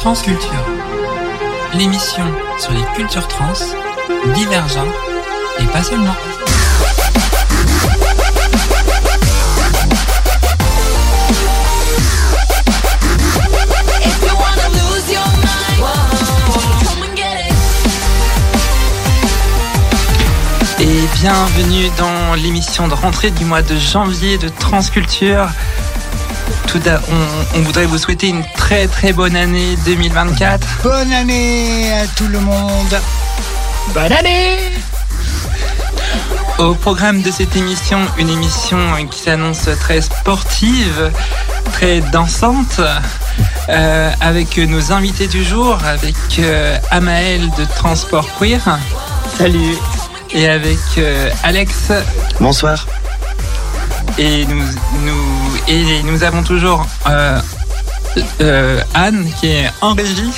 Transculture, l'émission sur les cultures trans, divergentes et pas seulement. Et bienvenue dans l'émission de rentrée du mois de janvier de Transculture. Tout d'a- on, on voudrait vous souhaiter une très très bonne année 2024. Bonne année à tout le monde. Bonne année Au programme de cette émission, une émission qui s'annonce très sportive, très dansante, euh, avec nos invités du jour, avec euh, Amael de Transport Queer. Salut. Et avec euh, Alex. Bonsoir. Et nous, nous, et nous avons toujours euh, euh, Anne qui est en régie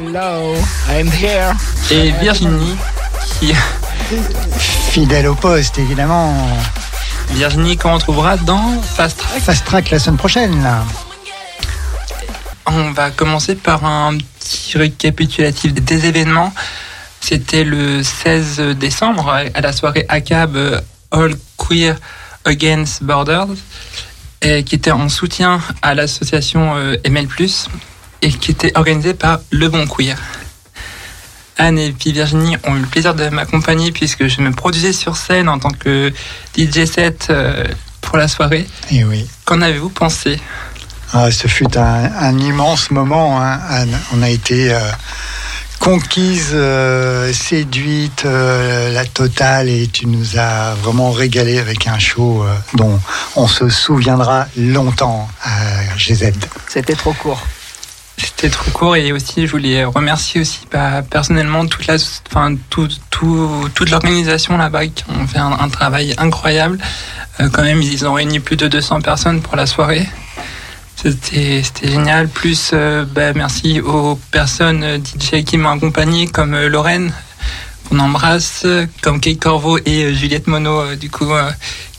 Hello, I'm here. et Virginie qui Fidèle au poste, évidemment. Virginie qu'on retrouvera dans Fast Track. Fast track la semaine prochaine, là. On va commencer par un petit récapitulatif des événements. C'était le 16 décembre à la soirée ACAB All Queer Against Borders, et qui était en soutien à l'association euh, ML+, et qui était organisée par Le Bon Queer. Anne et puis Virginie ont eu le plaisir de m'accompagner puisque je me produisais sur scène en tant que DJ set euh, pour la soirée. Et oui. Qu'en avez-vous pensé? Ah, ce fut un, un immense moment, hein, Anne. On a été euh, conquise, euh, séduite, euh, la totale, et tu nous as vraiment régalé avec un show euh, dont on se souviendra longtemps à GZ. C'était trop court. C'était trop court et aussi je voulais remercier aussi bah, personnellement toute la, enfin tout, tout, toute l'organisation là-bas qui ont fait un, un travail incroyable. Euh, quand même ils ont réuni plus de 200 personnes pour la soirée. C'était génial. Plus euh, bah, merci aux personnes euh, DJ qui m'ont accompagné comme euh, Lorraine qu'on embrasse, comme Kate Corvo et Juliette Monod euh, du coup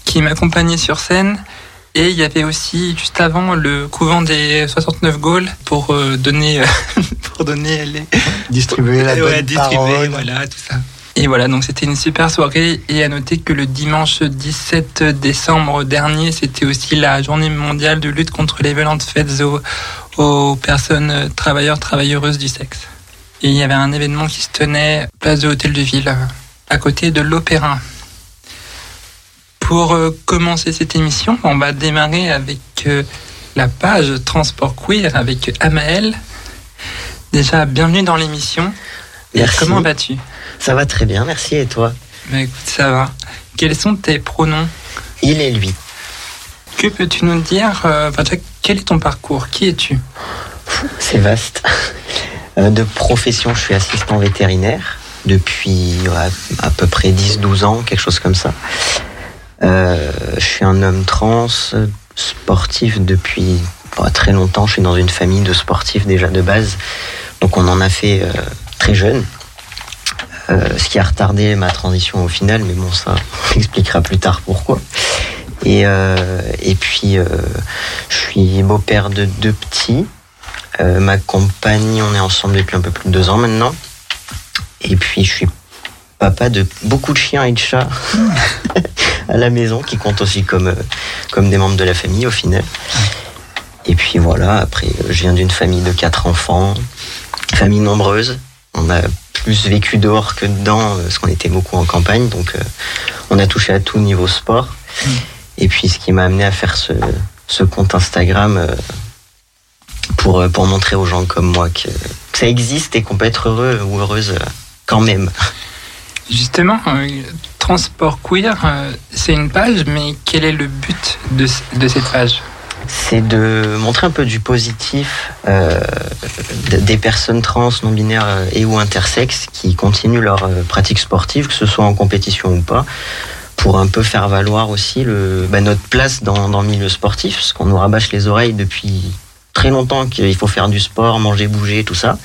qui m'accompagnaient sur scène. Et il y avait aussi juste avant le couvent des 69 Gaules pour donner pour donner les Distribuer la Ouais, bonne distribuer, parole. voilà tout ça. Et voilà, donc c'était une super soirée. Et à noter que le dimanche 17 décembre dernier, c'était aussi la journée mondiale de lutte contre les violences faites aux, aux personnes travailleurs, travailleuses du sexe. Et il y avait un événement qui se tenait place de l'Hôtel de Ville, à côté de l'Opéra. Pour euh, commencer cette émission, on va démarrer avec euh, la page Transport Queer avec Amael. Déjà, bienvenue dans l'émission. Comment vas-tu? Ça va très bien, merci. Et toi Bah écoute, ça va. Quels sont tes pronoms Il et lui. Que peux-tu nous dire euh, Quel est ton parcours? Qui es-tu? C'est vaste. Euh, De profession, je suis assistant vétérinaire depuis ouais, à peu près 10-12 ans, quelque chose comme ça. Euh, je suis un homme trans, sportif depuis bah, très longtemps. Je suis dans une famille de sportifs déjà de base. Donc on en a fait euh, très jeune. Euh, ce qui a retardé ma transition au final, mais bon, ça on expliquera plus tard pourquoi. Et, euh, et puis, euh, je suis beau-père de deux petits. Ma compagne, on est ensemble depuis un peu plus de deux ans maintenant. Et puis, je suis papa de beaucoup de chiens et de chats à la maison, qui comptent aussi comme, comme des membres de la famille au final. Et puis voilà, après, je viens d'une famille de quatre enfants, famille nombreuse. On a plus vécu dehors que dedans, euh, parce qu'on était beaucoup en campagne, donc euh, on a touché à tout niveau sport. Et puis ce qui m'a amené à faire ce, ce compte Instagram euh, pour, pour montrer aux gens comme moi que, que ça existe et qu'on peut être heureux ou heureuse quand même. Justement, euh, Transport Queer, euh, c'est une page, mais quel est le but de cette page? C'est de montrer un peu du positif euh, de- des personnes trans, non binaires euh, et ou intersexes qui continuent leur euh, pratique sportive, que ce soit en compétition ou pas, pour un peu faire valoir aussi le, bah, notre place dans, dans le milieu sportif, parce qu'on nous rabâche les oreilles depuis très longtemps qu'il faut faire du sport, manger, bouger, tout ça.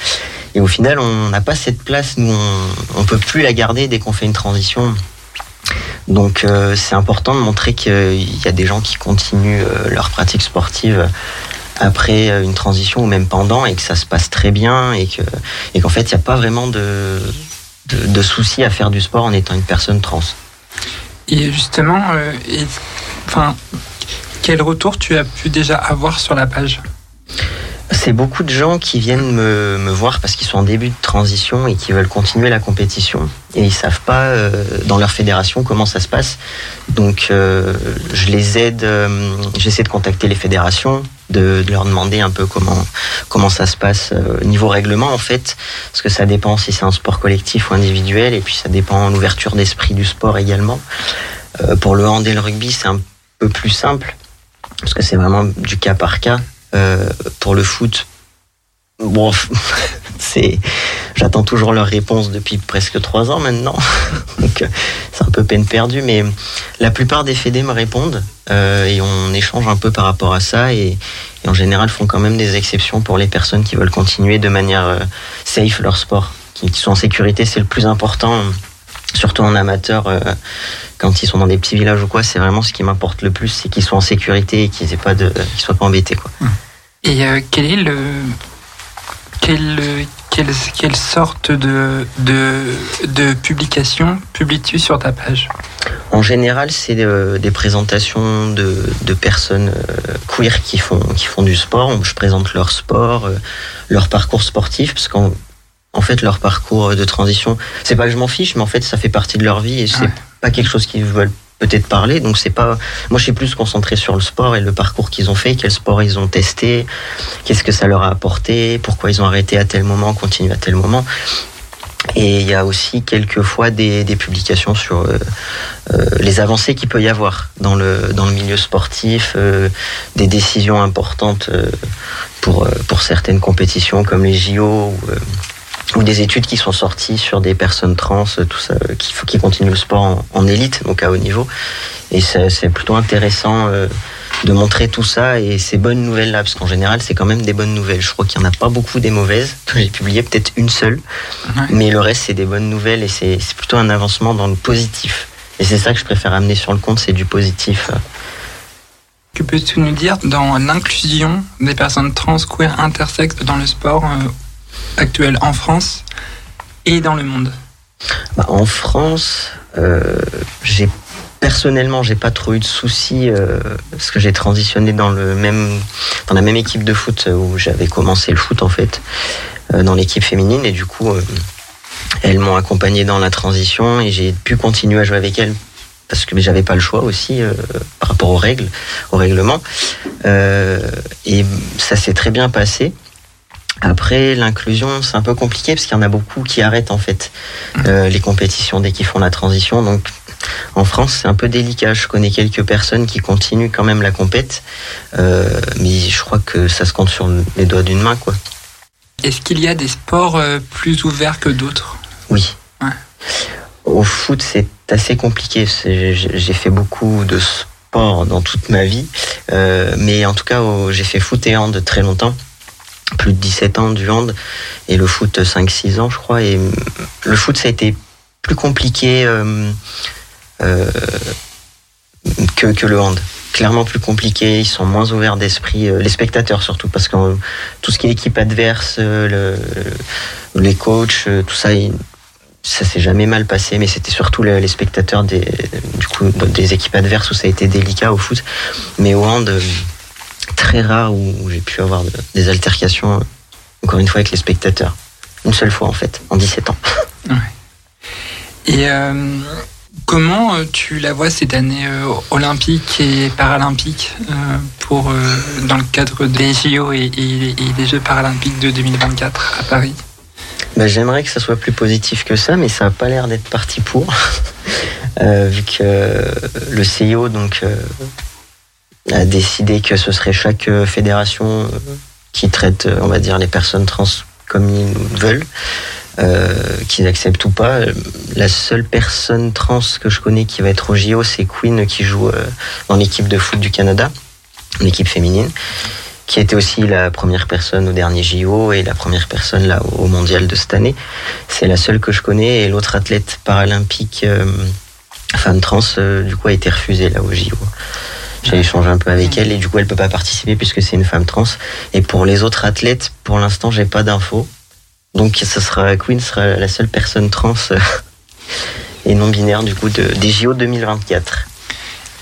Et au final, on n'a pas cette place, nous, on, on peut plus la garder dès qu'on fait une transition. Donc euh, c'est important de montrer qu'il y a des gens qui continuent euh, leur pratique sportive après une transition ou même pendant et que ça se passe très bien et que et qu'en fait il n'y a pas vraiment de, de soucis à faire du sport en étant une personne trans. Et justement, euh, enfin, quel retour tu as pu déjà avoir sur la page? C'est beaucoup de gens qui viennent me, me voir parce qu'ils sont en début de transition et qui veulent continuer la compétition. Et ils savent pas euh, dans leur fédération comment ça se passe. Donc euh, je les aide, euh, j'essaie de contacter les fédérations, de, de leur demander un peu comment, comment ça se passe euh, niveau règlement en fait. Parce que ça dépend si c'est un sport collectif ou individuel. Et puis ça dépend l'ouverture d'esprit du sport également. Euh, pour le hand et le rugby, c'est un peu plus simple. Parce que c'est vraiment du cas par cas. Euh, pour le foot, bon, c'est, j'attends toujours leur réponse depuis presque trois ans maintenant, donc c'est un peu peine perdue. Mais la plupart des fédés me répondent euh, et on échange un peu par rapport à ça et, en général font quand même des exceptions pour les personnes qui veulent continuer de manière euh, safe leur sport, qui sont en sécurité, c'est le plus important. Surtout en amateur, euh, quand ils sont dans des petits villages ou quoi, c'est vraiment ce qui m'importe le plus, c'est qu'ils soient en sécurité et qu'ils aient pas de, qu'ils soient pas embêtés quoi. Et euh, quel est le quelle, quelle, quelle sorte de, de, de publication publies-tu sur ta page? En général, c'est euh, des présentations de, de personnes euh, queer qui font, qui font du sport. Je présente leur sport, euh, leur parcours sportif, parce qu'en en fait, leur parcours de transition, c'est pas que je m'en fiche, mais en fait, ça fait partie de leur vie et c'est Ouais. pas quelque chose qu'ils veulent peut-être parler. Donc, c'est pas. Moi, je suis plus concentré sur le sport et le parcours qu'ils ont fait, quel sport ils ont testé, qu'est-ce que ça leur a apporté, pourquoi ils ont arrêté à tel moment, continuent à tel moment. Et il y a aussi quelquefois des, des publications sur euh, euh, les avancées qu'il peut y avoir dans le, dans le milieu sportif, euh, des décisions importantes pour, pour certaines compétitions comme les JO ou, ou des études qui sont sorties sur des personnes trans, euh, tout ça, euh, qui, qui continuent le sport en, en élite, donc à haut niveau. Et c'est plutôt intéressant euh, de montrer tout ça et ces bonnes nouvelles-là, parce qu'en général, c'est quand même des bonnes nouvelles. Je crois qu'il n'y en a pas beaucoup des mauvaises. J'ai publié peut-être une seule. Ouais. Mais le reste, c'est des bonnes nouvelles et c'est c'est plutôt un avancement dans le positif. Et c'est ça que je préfère amener sur le compte, c'est du positif. Que peux-tu nous dire dans l'inclusion des personnes trans, queer, intersexes dans le sport euh, actuel en France et dans le monde Bah, en France, euh, j'ai personnellement, j'ai pas trop eu de soucis euh, parce que j'ai transitionné dans le même, dans la même équipe de foot où j'avais commencé le foot en fait, euh, dans l'équipe féminine et du coup, euh, elles m'ont accompagné dans la transition et j'ai pu continuer à jouer avec elles parce que j'avais pas le choix aussi par rapport aux règles, au règlement. Et ça s'est très bien passé. Après, l'inclusion, c'est un peu compliqué parce qu'il y en a beaucoup qui arrêtent en fait euh, les compétitions dès qu'ils font la transition. Donc, en France, c'est un peu délicat. Je connais quelques personnes qui continuent quand même la compète, euh, mais je crois que ça se compte sur les doigts d'une main, quoi. Est-ce qu'il y a des sports euh, plus ouverts que d'autres? Oui. Ouais. Au foot, c'est assez compliqué. J'ai fait beaucoup de sport dans toute ma vie, Euh, mais en tout cas, j'ai fait foot et hand très longtemps. Plus de 17 ans du hand et le foot 5-6 ans, je crois. Et mm, le foot, ça a été plus compliqué euh, euh, que, le hand. Clairement plus compliqué, ils sont moins ouverts d'esprit, euh, les spectateurs surtout, parce que euh, tout ce qui est équipe adverse, euh, le, les coachs, euh, tout ça, ça s'est jamais mal passé, mais c'était surtout les, spectateurs des, des équipes adverses où ça a été délicat au foot. Mais au hand, euh, très rare où, j'ai pu avoir de- des altercations, euh, encore une fois, avec les spectateurs. Une seule fois, en fait, en 17 ans. Et euh, comment euh, tu la vois cette année euh, olympique et paralympique euh, pour, dans le cadre des JO et, et- et des Jeux paralympiques de 2024 à Paris? Bah, J'aimerais que ça soit plus positif que ça, mais ça n'a pas l'air d'être parti pour. Vu que le CIO donc, euh, a décidé que ce serait chaque euh, fédération euh, qui traite, euh, on va dire, les personnes trans comme ils veulent, qu'ils acceptent ou pas. La seule personne trans que je connais qui va être au JO, c'est Queen qui joue dans l'équipe de foot du Canada, l'équipe féminine qui était aussi la première personne au dernier JO et la première personne là au mondial de cette année. C'est la seule que je connais et l'autre athlète paralympique femme trans du coup a été refusée là au JO. J'ai échangé un peu avec elle et du coup elle peut pas participer puisque c'est une femme trans. Et pour les autres athlètes, pour l'instant j'ai pas d'infos. Donc ce sera Queen sera la seule personne trans euh, et non binaire du coup de, des JO 2024.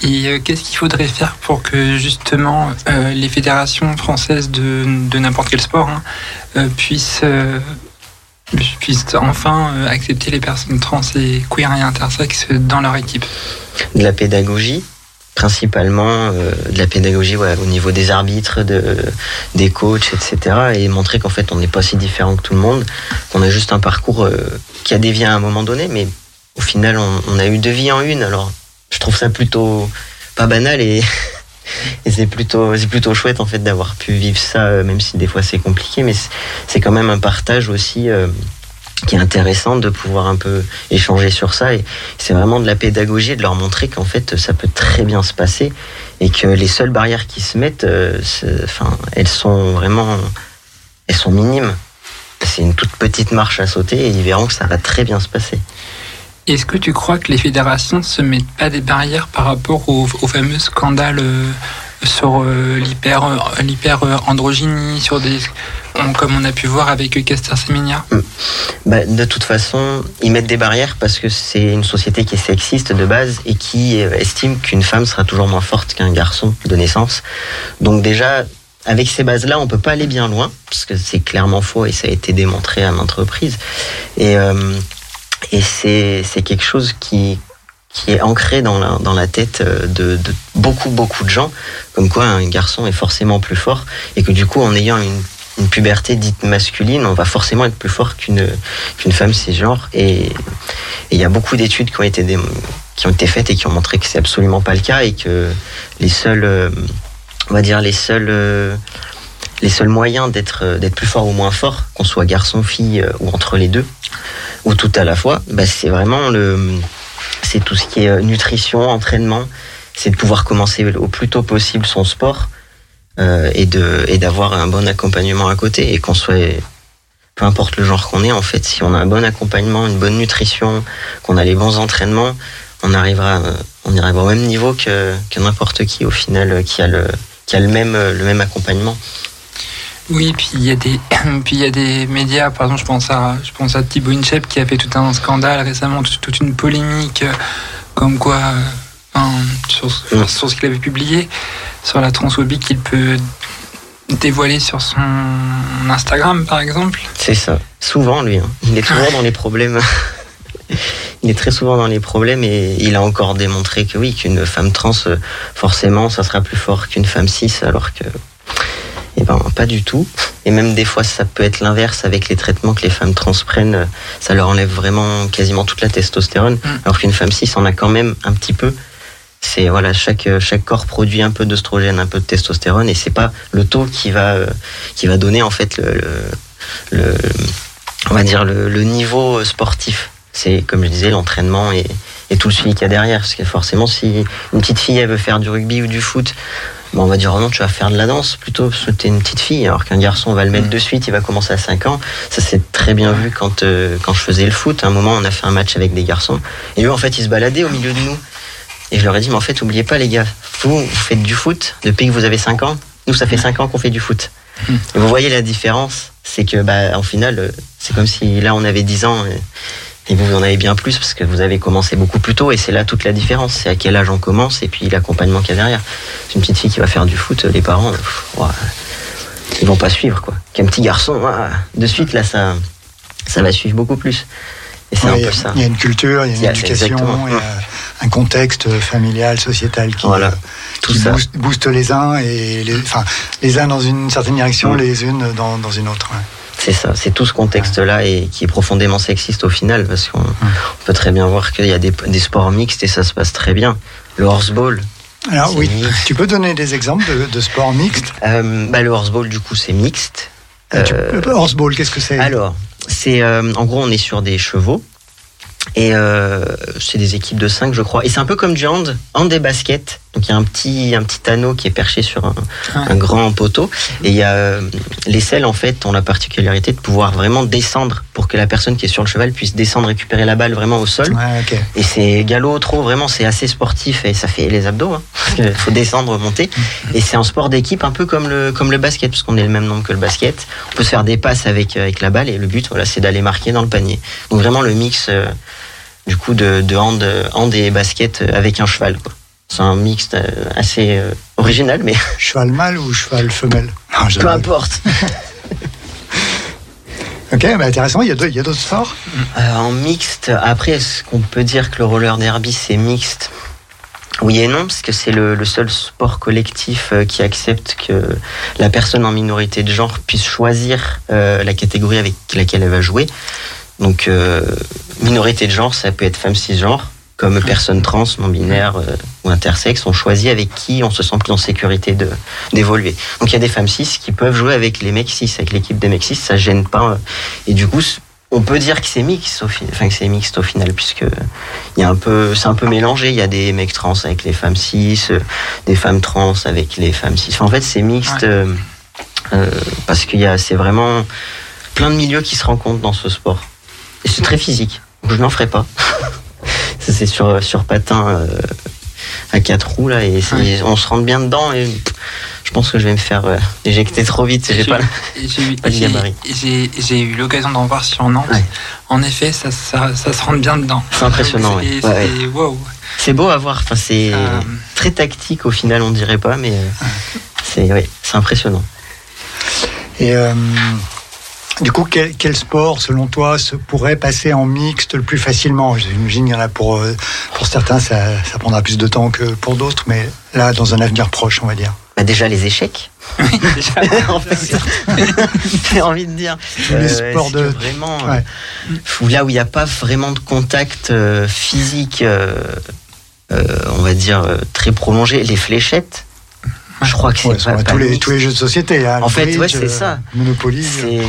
Et euh, qu'est-ce qu'il faudrait faire pour que justement euh, les fédérations françaises de, de n'importe quel sport hein, euh, puissent, puissent enfin accepter les personnes trans et queer et intersexes dans leur équipe? De la pédagogie principalement euh, de la pédagogie ouais, au niveau des arbitres, de, des coachs, etc. Et montrer qu'en fait on n'est pas si différent que tout le monde, qu'on a juste un parcours euh, qui a dévié à un moment donné, mais au final on, on a eu deux vies en une. Alors je trouve ça plutôt pas banal et, et c'est plutôt c'est plutôt chouette en fait d'avoir pu vivre ça, euh, même si des fois c'est compliqué, mais c'est- c'est quand même un partage aussi. Euh, qui est intéressant de pouvoir un peu échanger sur ça. Et c'est vraiment de la pédagogie de leur montrer qu'en fait ça peut très bien se passer et que les seules barrières qui se mettent euh, enfin elles sont vraiment elles sont minimes. C'est une toute petite marche à sauter et ils verront que ça va très bien se passer. Est-ce que tu crois que les fédérations ne se mettent pas des barrières par rapport au, au fameux scandale euh, sur euh, l'hyper euh, l'hyper euh, androgynie, sur des comme on a pu voir avec Caster Semenya Bah, de toute façon, ils mettent des barrières parce que c'est une société qui est sexiste de base et qui estime qu'une femme sera toujours moins forte qu'un garçon de naissance. Donc déjà, avec ces bases-là, on peut pas aller bien loin parce que c'est clairement faux et ça a été démontré à maintes reprises. Et, euh, et c'est quelque chose qui qui est ancré dans la, tête euh, de, beaucoup, beaucoup de gens, comme quoi un garçon est forcément plus fort, et que du coup, en ayant une, puberté dite masculine, on va forcément être plus fort qu'une qu'une femme cisgenre. Et il y a beaucoup d'études qui ont été faites et qui ont montré que c'est absolument pas le cas et que les seuls, euh, on va dire les seuls, euh, les seuls moyens d'être plus fort ou moins fort, qu'on soit garçon, fille ou entre les deux, ou tout à la fois, bah, c'est vraiment le, c'est tout ce qui est euh, nutrition, entraînement, c'est de pouvoir commencer au plus tôt possible son sport euh, et d'avoir un bon accompagnement à côté et qu'on soit peu importe le genre qu'on est en fait. Si on a un bon accompagnement une bonne nutrition qu'on a les bons entraînements on arrivera euh, on au même niveau que, n'importe qui au final qui a même le même accompagnement Oui, puis il y a des puis il y a des médias, par exemple, je pense à je pense à Thibaut Inchep qui a fait tout un scandale récemment, toute, toute une polémique euh, comme quoi euh, sur ce qu'il avait publié sur la transphobie qu'il peut dévoiler sur son Instagram par exemple. c'est ça souvent lui hein. il est toujours dans les problèmes il est très souvent dans les problèmes et il a encore démontré que oui qu'une femme trans euh, forcément ça sera plus fort qu'une femme cis alors que Eh ben, pas du tout. Et même des fois, ça peut être l'inverse avec les traitements que les femmes trans prennent. Ça leur enlève vraiment quasiment toute la testostérone. Mm. Alors qu'une femme cis en a quand même un petit peu. C'est voilà, chaque chaque corps produit un peu d'oestrogène, un peu de testostérone, et c'est pas le taux qui va euh, qui va donner en fait le, le, le- on va dire le, le niveau sportif. C'est comme je disais l'entraînement et, et tout le suivi qu'il y a derrière. Parce que forcément, si une petite fille elle veut faire du rugby ou du foot, Bon, on va dire, oh non, tu vas faire de la danse plutôt, parce que t'es une petite fille, alors qu'un garçon, on va le mettre de suite, il va commencer à 5 ans. Ça s'est très bien vu quand, euh, quand je faisais le foot. À un moment, on a fait un match avec des garçons. Et eux, en fait, ils se baladaient au milieu de nous. Et je leur ai dit, mais en fait, oubliez pas, les gars, vous, vous faites du foot depuis que vous avez 5 ans. Nous, ça fait 5 ans qu'on fait du foot. Mm. Et vous voyez la différence, c'est que, bah, en final, euh, c'est comme si là, on avait 10 ans. Et, et vous, vous en avez bien plus parce que vous avez commencé beaucoup plus tôt et c'est là toute la différence. C'est à quel âge on commence et puis l'accompagnement qu'il y a derrière. C'est une petite fille qui va faire du foot, les parents, pff, ouah, ils vont pas suivre quoi. Qu'un petit garçon, ouah, de suite là, ça, ça va suivre beaucoup plus. Et c'est un il y a- peu ça. Il y a une culture, il y a une éducation, il y a un contexte familial, sociétal qui, Voilà, euh, tout qui ça. booste, booste les uns et les, enfin, les uns dans une certaine direction, Mm. les unes dans, dans une autre. ouais. C'est ça, c'est tout ce contexte-là et qui est profondément sexiste au final, parce qu'on on peut très bien voir qu'il y a des, des sports mixtes et ça se passe très bien. Le horseball, Alors oui, mixte. tu peux donner des exemples de, de sports mixtes? Euh, bah, le horseball du coup c'est mixte. Euh, Euh, Horseball, qu'est-ce que c'est? Alors, c'est euh, en gros on est sur des chevaux Et euh, c'est des équipes de 5, je crois. Et c'est un peu comme du hand, hand et basket. Donc il y a un petit, un petit anneau qui est perché sur un, grand poteau. Et il y a euh, les selles, en fait, ont la particularité de pouvoir vraiment descendre pour que la personne qui est sur le cheval puisse descendre, récupérer la balle vraiment au sol. Ouais. Et c'est galop trop, vraiment, c'est assez sportif et ça fait les abdos. Hein, parce qu'il faut descendre, monter. Et c'est un sport d'équipe un peu comme le, comme le basket, parce qu'on est le même nombre que le basket. On peut se faire des passes avec, avec la balle et le but, voilà, c'est d'aller marquer dans le panier. Donc vraiment le mix euh, du coup de, de hand, hand et basket avec un cheval. quoi. C'est un mix euh, assez euh, original, mais Cheval mâle ou cheval femelle? Non, peu importe. Ok, bah intéressant. Il y a deux- il y a d'autres sports? Euh, en mixte, après, est-ce qu'on peut dire que le roller derby c'est mixte? Oui et non, parce que c'est le, le seul sport collectif qui accepte que la personne en minorité de genre puisse choisir euh, la catégorie avec laquelle elle va jouer. Donc, euh, minorité de genre, ça peut être femme cisgenre, comme personne trans, non binaire euh, ou intersexe. On choisit avec qui on se sent plus en sécurité de d'évoluer. Donc, il y a des femmes cis qui peuvent jouer avec les mecs cis, avec l'équipe des mecs cis, ça gêne pas. euh, Et du coup, on peut dire que c'est mixte au final, enfin que c'est mixte au final puisque il y a un peu, c'est un peu mélangé. Il y a des mecs trans avec les femmes cis, euh, des femmes trans avec les femmes cis. Enfin, en fait, c'est mixte parce qu'il y a, c'est vraiment plein de milieux qui se rencontrent dans ce sport. Et c'est très physique. Donc, je n'en ferai pas. Ça, c'est sur sur patin euh, à quatre roues là et Ouais. on se rentre bien dedans et je pense que je vais me faire euh, éjecter trop vite. J'ai pas. et j'ai eu- pas de j'ai- gabarit. j'ai- j'ai eu l'occasion d'en voir sur Nantes. Ouais. En effet, ça, ça, ça se rentre bien dedans. C'est impressionnant, C'est ouais. c'est- Ouais, wow. C'est beau à voir. Enfin, c'est Euh, très tactique au final, on dirait pas, mais euh, c'est ouais, c'est impressionnant. Et euh, du coup, quel, quel sport, selon toi, se pourrait passer en mixte le plus facilement J'imagine qu'il y en a pour, euh, pour certains, ça, ça prendra plus de temps que pour d'autres, mais là, dans un avenir proche, on va dire. Bah, déjà les échecs. oui, déjà. en fait, j'ai envie de dire. Tous les sports est-ce de- vraiment Ouais. euh, là où il n'y a pas vraiment de contact euh, physique, euh, euh, on va dire euh, très prolongé, les fléchettes. Je crois que c'est Ouais, pas, pas tous, les, tous les jeux de société. hein, En fait, bridge, ouais, c'est euh, ça. Monopoly. C'est-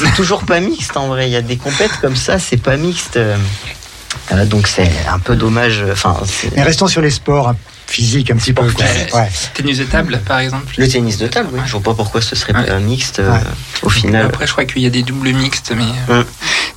C'est toujours pas mixte en vrai. Il y a des compètes comme ça, c'est pas mixte. Euh, euh, donc c'est un peu dommage. Enfin, Mais restons sur les sports hein, physiques un petit peu. quoi. Ouais. Tennis de table, par exemple. le tennis de table, oui. Je vois pas pourquoi ce serait Ouais. pas mixte euh, Ouais. au final. Après, je crois qu'il y a des doubles mixtes, mais. euh,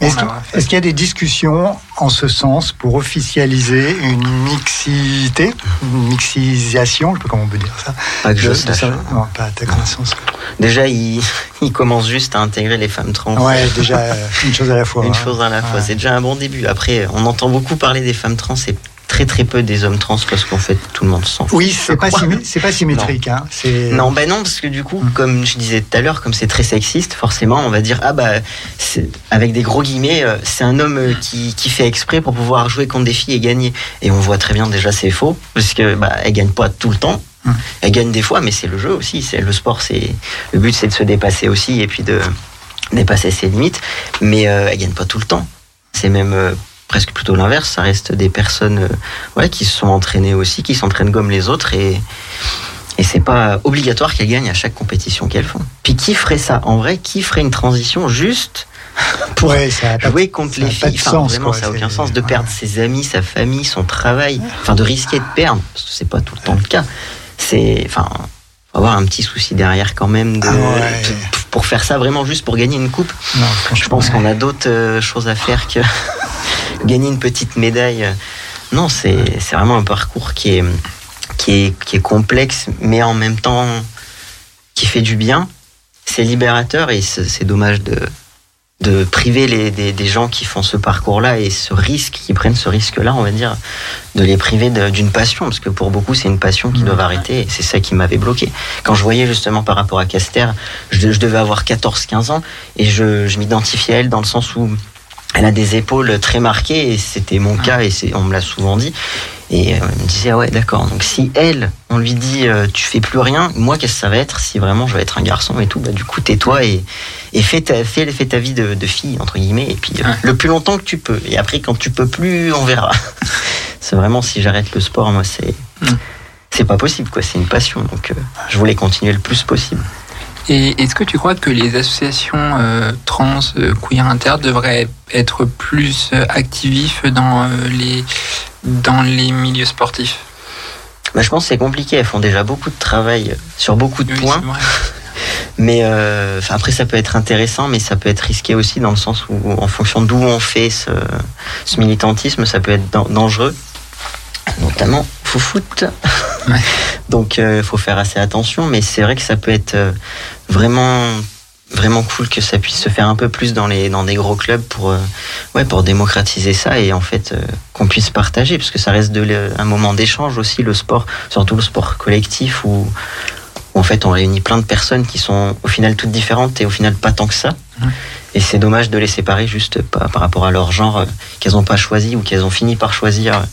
Est-ce on qu'il a- est-ce qu'il y a des discussions en ce sens pour officialiser une mixité, une mixisation, je sais pas comment on peut dire ça. Pas que je de- de sache. ça- Non, pas à ta connaissance. Déjà, il, il commence juste à intégrer les femmes trans. Ouais, déjà une chose à la fois. Une hein. chose à la fois. Ouais. C'est déjà un bon début. Après, on entend beaucoup parler des femmes trans et très très peu des hommes trans parce qu'en fait, tout le monde s'en fout. Oui, c'est pas, c'est pas symétrique. Hein. C'est Non, ben non, parce que du coup, Mm. comme je disais tout à l'heure, comme c'est très sexiste, forcément, on va dire ah bah, avec des gros guillemets, euh, c'est un homme euh, qui, qui fait exprès pour pouvoir jouer contre des filles et gagner. Et on voit très bien déjà c'est faux, parce que bah, elle gagne pas tout le temps. Mm. Elle gagne des fois, mais c'est le jeu aussi. C'est le sport. C'est le but, c'est de se dépasser aussi et puis de dépasser ses limites. Mais euh, elle gagne pas tout le temps. C'est même euh, presque plutôt l'inverse. Ça reste des personnes euh, ouais, qui se sont entraînées aussi, qui s'entraînent comme les autres et et c'est pas obligatoire qu'elles gagnent à chaque compétition qu'elles font. Puis qui ferait ça En vrai, qui ferait une transition juste pour Ouais, ça jouer contre ça les filles? Enfin, sens, vraiment, quoi, ça n'a aucun sens de perdre ouais. ses amis, sa famille, son travail. Enfin, de risquer de perdre, parce que c'est pas tout le temps le cas. C'est, enfin, faut avoir un petit souci derrière quand même de, Ah pour faire ça vraiment juste pour gagner une coupe. Non, Je pense qu'on a d'autres euh, choses à faire que gagner une petite médaille. Non, c'est vraiment un parcours qui est, qui, est, qui est complexe, mais en même temps qui fait du bien. C'est libérateur et c'est dommage de, de priver les, des, des gens qui font ce parcours-là et ce risque, qui prennent ce risque-là, on va dire, de les priver d'une passion, parce que pour beaucoup, c'est une passion qu'ils doivent arrêter, et c'est ça qui m'avait bloqué. Quand je voyais justement par rapport à Caster, je, je devais avoir 14-15 ans, et je, je m'identifiais à elle dans le sens où elle a des épaules très marquées, et c'était mon cas, et c'est- on me l'a souvent dit. Et euh, elle me disait, ah ouais, d'accord. Donc si elle, on lui dit, euh, tu fais plus rien, moi, qu'est-ce que ça va être si vraiment je vais être un garçon et tout? Bah, du coup, tais-toi et, et fais, ta, fais, fais ta vie de, de fille, entre guillemets, et puis euh, le plus longtemps que tu peux. Et après, quand tu peux plus, on verra. c'est vraiment, si j'arrête le sport, moi, c'est. Mm. C'est pas possible, quoi. C'est une passion. Donc, euh, je voulais continuer le plus possible. Et est-ce que tu crois que les associations euh, trans, euh, queer inter devraient être plus euh, activistes dans, les, dans les milieux sportifs? Bah, je pense que c'est compliqué. Elles font déjà beaucoup de travail sur beaucoup de Oui, points. Mais euh, après, ça peut être intéressant, mais ça peut être risqué aussi dans le sens où, en fonction d'où on fait ce, ce militantisme, ça peut être dan- dangereux, notamment fou foot. Ouais. Donc, il faut faire assez attention, mais c'est vrai que ça peut être euh, vraiment vraiment cool que ça puisse se faire un peu plus dans les dans des gros clubs pour euh, ouais pour démocratiser ça et en fait euh, qu'on puisse partager parce que ça reste de le- un moment d'échange aussi le sport surtout le sport collectif où où en fait on réunit plein de personnes qui sont au final toutes différentes et au final pas tant que ça. Ouais. Et c'est dommage de les séparer juste par, par rapport à leur genre euh, qu'elles n'ont pas choisi ou qu'elles ont fini par choisir euh,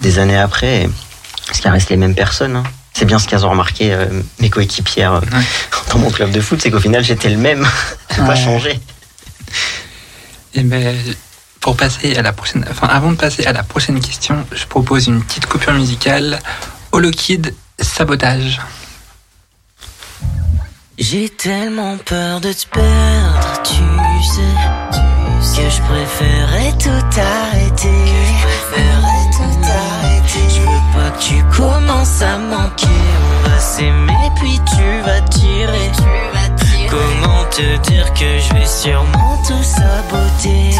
des années après. Qu'elles restent les mêmes personnes. hein. C'est bien ce qu'elles ont remarqué euh, mes coéquipières euh, Ouais. dans mon club de foot, c'est qu'au final j'étais le même. J'ai pas Ouais. changé. Et ben, pour passer à la prochaine, enfin, avant de passer à la prochaine question, je propose une petite coupure musicale. Holokid, sabotage. J'ai tellement peur de te perdre, tu sais, que je préférais tout arrêter. tout arrêter. Je veux pas que tu commences à manquer. On va s'aimer puis tu vas tirer. Comment te dire que je vais sûrement tout saboter.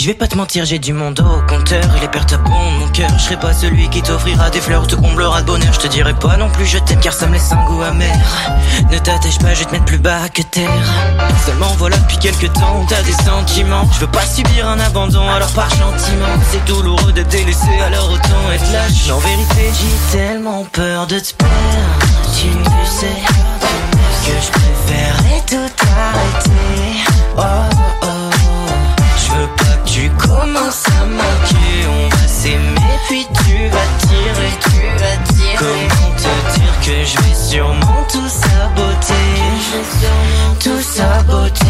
Je vais pas te mentir, j'ai du monde au compteur. Et les pertes abondent mon cœur. Je serai pas celui qui t'offrira des fleurs ou te comblera de bonheur. Je te dirai pas non plus je t'aime car ça me laisse un goût amer. Ne t'attache pas, je te mettre plus bas que terre. Seulement voilà depuis quelques temps t'as des sentiments. Je veux pas subir un abandon alors pars gentiment. C'est douloureux de délaisser alors autant être lâche. En vérité j'ai tellement peur de te perdre Tu sais que je préférais tout arrêter. Oh, oh, oh. Je veux pas que tu commences à manquer. On va s'aimer puis tu vas tirer. Tu vas tirer. Comment te dire que je vais sûrement tout saboter? Tout saboter.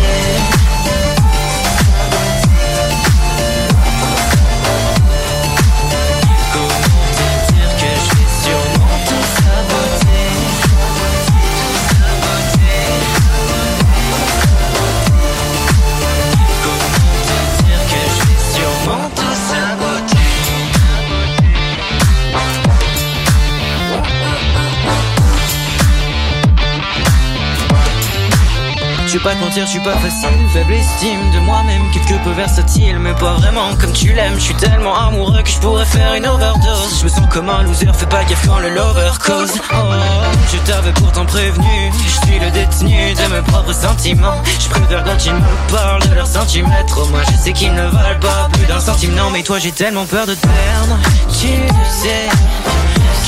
Je vais pas te mentir, je suis pas facile, faible estime de moi-même, quelque peu versatile, mais pas vraiment comme tu l'aimes. Je suis tellement amoureux que je pourrais faire une overdose. Je me sens comme un loser, fais pas gaffe quand le lover cause. Oh, je t'avais pourtant prévenu, je suis le détenu de mes propres sentiments. Je préfère quand ils me parlent de leurs centimètres. Au moins je sais qu'ils ne valent pas plus d'un centime. Non, mais toi j'ai tellement peur de te perdre. Tu sais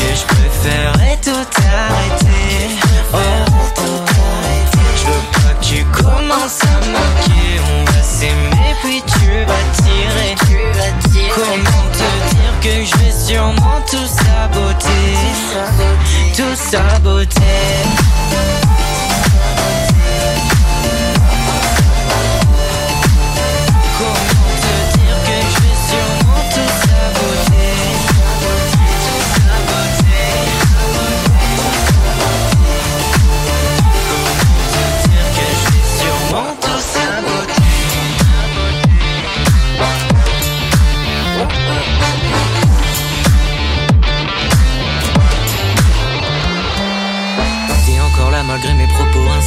que je préférerais tout arrêter. Oh, oh, tu commences à manquer. On va s'aimer puis tu vas tirer. Comment te dire que je vais sûrement tout saboter. Tout saboter.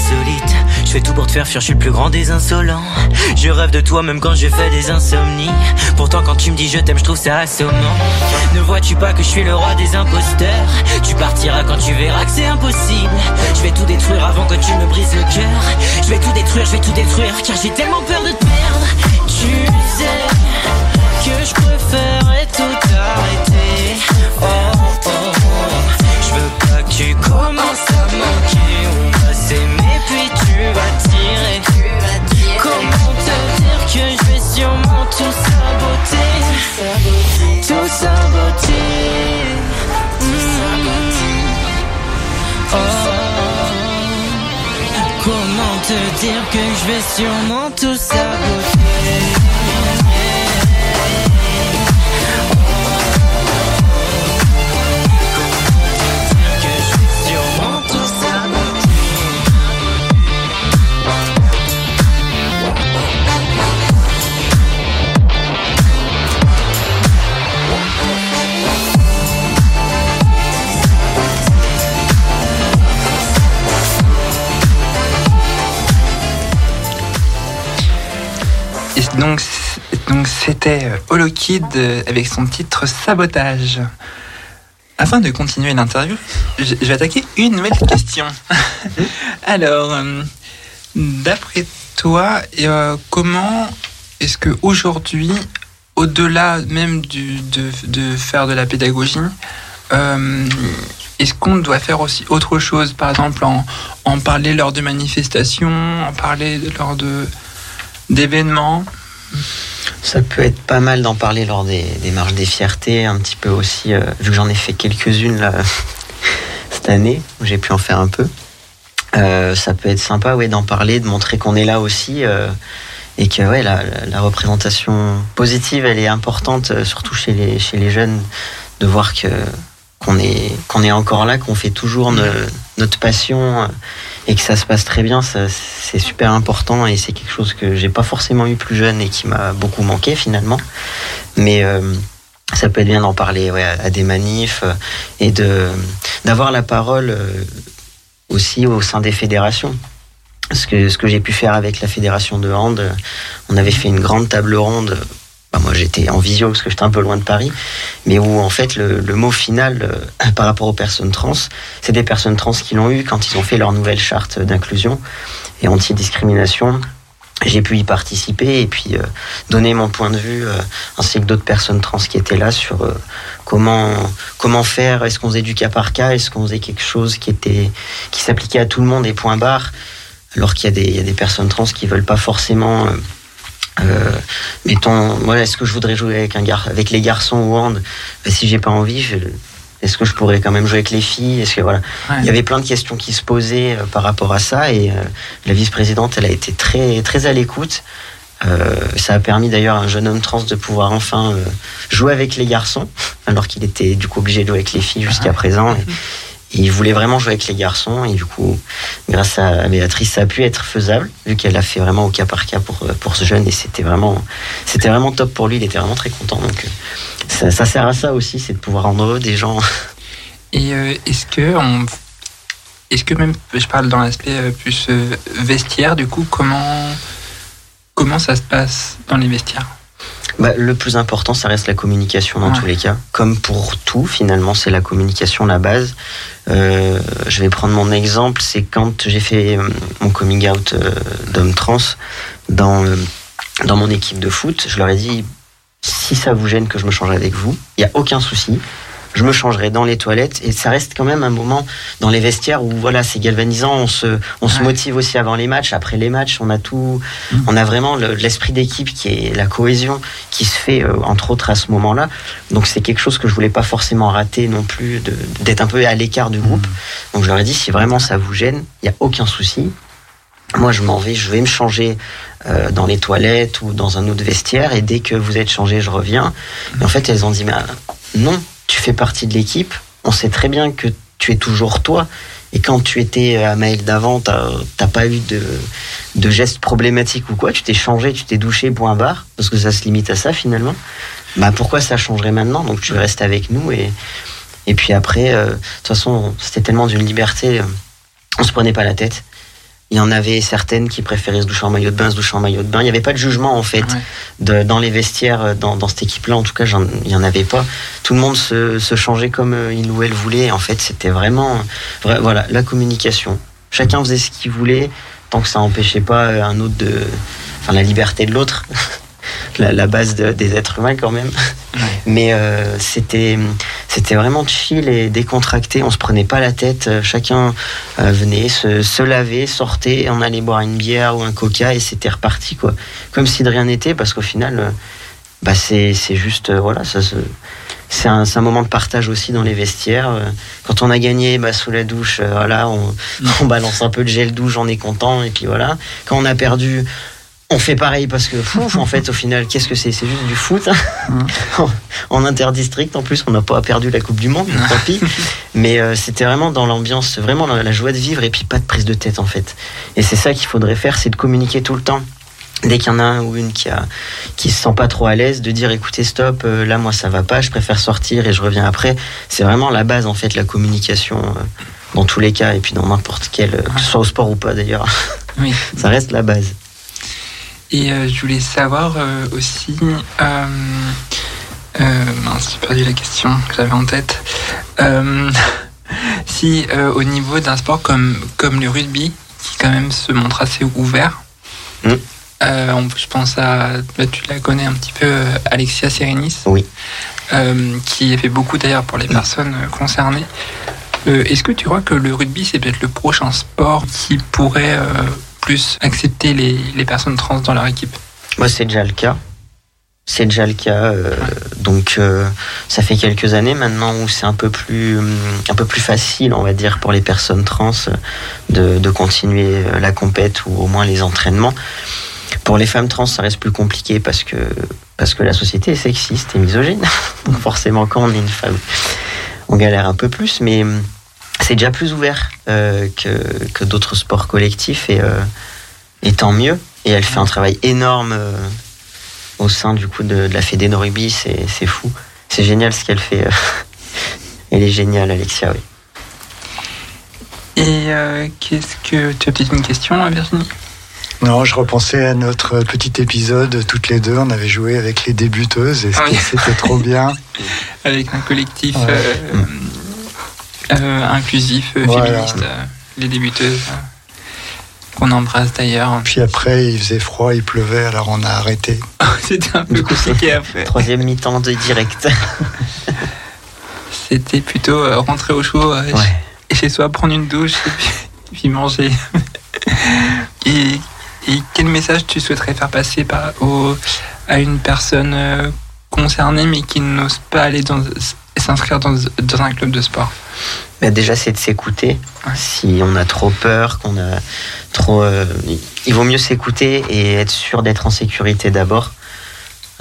Propos insolites. Je fais tout pour te faire fuir, je suis le plus grand des insolents. Je rêve de toi même quand je fais des insomnies. Pourtant, quand tu me dis je t'aime, je trouve ça assommant. Ne vois-tu pas que je suis le roi des imposteurs? Tu partiras quand tu verras que c'est impossible. Je vais tout détruire avant que tu me brises le cœur. Je vais tout détruire, je vais tout détruire, car j'ai tellement peur de te perdre. Tu sais que je préférerais tout arrêter. Oh, oh, oh. Je veux pas que tu commences tout saboter? Tout saboter. Mm. Oh. Comment te dire que je vais sûrement tout saboter? Donc, donc c'était euh, Holokid euh, avec son titre Sabotage. Afin de continuer l'interview, je vais attaquer une nouvelle question. Alors, euh, d'après toi, comment est-ce que aujourd'hui, au-delà même de, faire de la pédagogie, est-ce qu'on doit faire aussi autre chose Par exemple, en, en parler lors de manifestations, en parler lors de d'événements? Ça peut être pas mal d'en parler lors des, marches des fiertés, un petit peu aussi, euh, vu que j'en ai fait quelques-unes cette année, j'ai pu en faire un peu. Euh, ça peut être sympa ouais, d'en parler, de montrer qu'on est là aussi euh, et que ouais, la, représentation positive, elle est importante, surtout chez les, chez les jeunes, de voir que qu'on est, qu'on est encore là, qu'on fait toujours notre passion et que ça se passe très bien, c'est super important et c'est quelque chose que j'ai pas forcément eu plus jeune et qui m'a beaucoup manqué finalement. Mais euh, ça peut être bien d'en parler à des manifs euh, et d'avoir la parole euh, aussi au sein des fédérations. Ce que, ce que j'ai pu faire avec la fédération de hand, on avait fait une grande table ronde bah, moi j'étais en visio parce que j'étais un peu loin de Paris, mais où en fait le, mot final euh, par rapport aux personnes trans, c'est des personnes trans qui l'ont eu quand ils ont fait leur nouvelle charte d'inclusion et anti-discrimination. J'ai pu y participer et puis euh, donner mon point de vue, euh, ainsi que d'autres personnes trans qui étaient là sur comment comment faire. Est-ce qu'on faisait du cas par cas Est-ce qu'on faisait quelque chose qui était qui s'appliquait à tout le monde et point barre Alors qu'il y y a des personnes trans qui veulent pas forcément euh, mettons, moi, est-ce que je voudrais jouer avec un gar avec les garçons ou hand? Ben, Si j'ai pas envie, est-ce que je pourrais quand même jouer avec les filles? Est-ce que voilà, il y avait plein de questions qui se posaient euh, par rapport à ça et euh, la vice-présidente, elle a été très très à l'écoute. ça a permis d'ailleurs à un jeune homme trans de pouvoir enfin jouer avec les garçons, alors qu'il était du coup obligé de jouer avec les filles jusqu'à présent. Et, il voulait vraiment jouer avec les garçons et du coup, grâce à Béatrice, ça a pu être faisable vu qu'elle a fait vraiment au cas par cas pour, pour ce jeune et c'était vraiment, c'était vraiment top pour lui. Il était vraiment très content. Donc ça, ça sert à ça aussi, c'est de pouvoir rendre heureux des gens. Et euh, est-ce que on, est-ce que même, je parle dans l'aspect euh, plus euh, vestiaire, du coup, comment comment ça se passe dans les vestiaires? Bah, le plus important, ça reste la communication dans tous les cas. Comme pour tout, finalement, c'est la communication la base. Euh, je vais prendre mon exemple, c'est quand j'ai fait euh, mon coming out euh, d'homme trans dans, dans mon équipe de foot, je leur ai dit si ça vous gêne que je me change avec vous, il n'y a aucun souci je me changerai dans les toilettes. Et ça reste quand même un moment dans les vestiaires où voilà c'est galvanisant. On se on se motive aussi avant les matchs. Après les matchs on a tout mm. on a vraiment l'esprit d'équipe qui est la cohésion qui se fait euh, entre autres à ce moment-là. Donc c'est quelque chose que je voulais pas forcément rater non plus d'être un peu à l'écart du groupe. Mm. donc je leur ai dit si vraiment ça vous gêne il y a aucun souci. Moi, je m'en vais, je vais me changer euh, dans les toilettes ou dans un autre vestiaire, et dès que vous êtes changé, je reviens. Et en fait, elles ont dit, mais non, tu fais partie de l'équipe, on sait très bien que tu es toujours toi. Et quand tu étais à Maël d'avant, t'as pas eu de, de gestes problématiques ou quoi, tu t'es changé, tu t'es douché, point barre, parce que ça se limite à ça finalement. Bah pourquoi ça changerait maintenant? Donc tu restes avec nous et, et puis après, euh, de toute façon, c'était tellement d'une liberté, on se prenait pas la tête. Il y en avait certaines qui préféraient se doucher en maillot de bain, se doucher en maillot de bain. Il n'y avait pas de jugement en fait de, dans les vestiaires, euh, dans, dans cette équipe-là. En tout cas, il n'y en avait pas. Tout le monde se, se, changeait comme euh, il ou elle voulait. En fait, c'était vraiment, voilà, la communication. Chacun faisait ce qu'il voulait, tant que ça n'empêchait pas euh, un autre de, enfin, la liberté de l'autre. la, base des êtres humains quand même. Mais euh, c'était c'était vraiment chill et décontracté. On se prenait pas la tête. Chacun euh, venait se, se, laver, sortait, on allait boire une bière ou un coca et c'était reparti quoi. Comme si de rien n'était parce qu'au final, euh, bah c'est juste voilà ça c'est un, un, moment de partage aussi dans les vestiaires. Quand on a gagné, bah, sous la douche, voilà, on, on, balance un peu de gel douche, on est content, et puis voilà. Quand on a perdu, on fait pareil parce que en fait au final qu'est-ce que c'est? C'est juste du foot. Hein. en interdistrict en plus on n'a pas perdu la coupe du monde tant pis. Mais euh, c'était vraiment dans l'ambiance vraiment dans la joie de vivre et puis pas de prise de tête en fait. Et c'est ça qu'il faudrait faire c'est de communiquer tout le temps. Dès qu'il y en a un ou une qui a qui se sent pas trop à l'aise de dire écoutez stop euh, là moi ça va pas je préfère sortir et je reviens après. C'est vraiment la base en fait la communication euh, dans tous les cas et puis dans n'importe quel que ce soit au sport ou pas d'ailleurs. Ça reste la base Et euh, je voulais savoir euh, aussi. Euh, mince, j'ai perdu la question que j'avais en tête. Si au niveau d'un sport comme, comme le rugby, qui quand même se montre assez ouvert, Mm. on- je pense à. bah, tu la connais un petit peu, Alexia Serenis. Oui. qui fait beaucoup d'ailleurs pour les personnes euh, concernées. Est-ce que tu crois que le rugby, c'est peut-être le prochain sport qui pourrait plus accepter les, les personnes trans dans leur équipe Moi, c'est déjà le cas. C'est déjà le cas. euh, Donc, euh, ça fait quelques années maintenant où c'est un peu plus, hum, un peu plus facile, on va dire, pour les personnes trans euh, de, de continuer euh, la compète ou au moins les entraînements. Pour les femmes trans, ça reste plus compliqué parce que parce que la société est sexiste et misogyne. Donc, forcément, quand on est une femme, on galère un peu plus, mais c'est déjà plus ouvert euh, que, que d'autres sports collectifs et, euh, et tant mieux. Et elle fait un travail énorme euh, au sein du coup de, de la Fédé de rugby, c'est c'est fou. C'est génial ce qu'elle fait. Elle est géniale, Alexia, oui. Et euh, qu'est-ce que. Tu as peut-être une question, euh, Virginie? Non, je repensais à notre petit épisode, toutes les deux, on avait joué avec les débuteuses et Ah oui. c'était trop bien. Avec un collectif Ouais. euh, inclusif, euh, Voilà. féministe, euh, les débuteuses, euh, qu'on embrasse d'ailleurs. Puis après, il faisait froid, il pleuvait, alors on a arrêté. C'était un peu compliqué à faire. Troisième mi-temps de direct. C'était plutôt euh, rentrer au chaud euh, Ouais. chez soi, prendre une douche et puis, et puis manger. et, et quel message tu souhaiterais faire passer par, au, à une personne euh, concernée mais qui n'ose pas aller dans s'inscrire dans, dans un club de sport Bah, déjà, c'est de s'écouter. Ouais. Si on a trop peur, qu'on a trop. euh, il vaut mieux s'écouter et être sûr d'être en sécurité d'abord.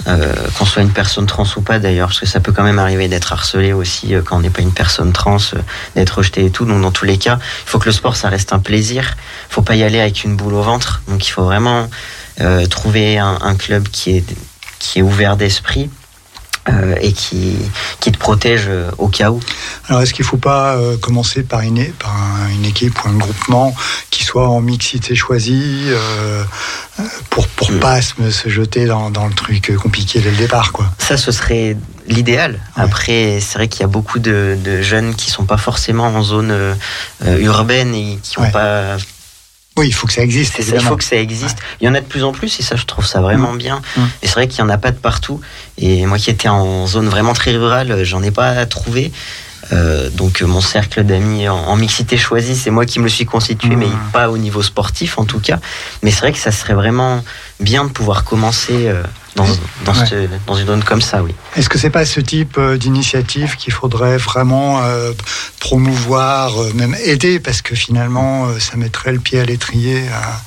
Euh, qu'on soit une personne trans ou pas d'ailleurs, parce que ça peut quand même arriver d'être harcelé aussi euh, quand on n'est pas une personne trans, euh, d'être rejeté et tout. Donc dans tous les cas, il faut que le sport ça reste un plaisir. Il faut pas y aller avec une boule au ventre. Donc il faut vraiment trouver un, un club qui est qui est ouvert d'esprit euh, et qui qui te protège au cas où. Alors, est-ce qu'il ne faut pas euh, commencer par une, par un- une équipe ou un groupement qui soit en mixité choisie euh, pour pour Mm. pas se, se jeter dans, dans le truc compliqué dès le départ, quoi? Ça, ce serait l'idéal. Ouais. Après, c'est vrai qu'il y a beaucoup de, de jeunes qui sont pas forcément en zone urbaine et qui ont Ouais. pas. Oui, il faut que ça existe, ça, il faut que ça existe. Il y en a de plus en plus et ça, je trouve ça vraiment bien. Mm. Et c'est vrai qu'il y en a pas de partout. Et moi qui étais en zone vraiment très rurale, euh, j'en ai pas trouvé. Euh, donc euh, mon cercle d'amis en, en mixité choisie, c'est moi qui me le suis constitué, Mm. mais pas au niveau sportif en tout cas. Mais c'est vrai que ça serait vraiment bien de pouvoir commencer euh, dans, dans, Ouais. ce- dans une zone comme ça, oui. Est-ce que c'est pas ce type euh, d'initiative qu'il faudrait vraiment euh, promouvoir, euh, même aider, parce que finalement, euh, ça mettrait le pied à l'étrier à-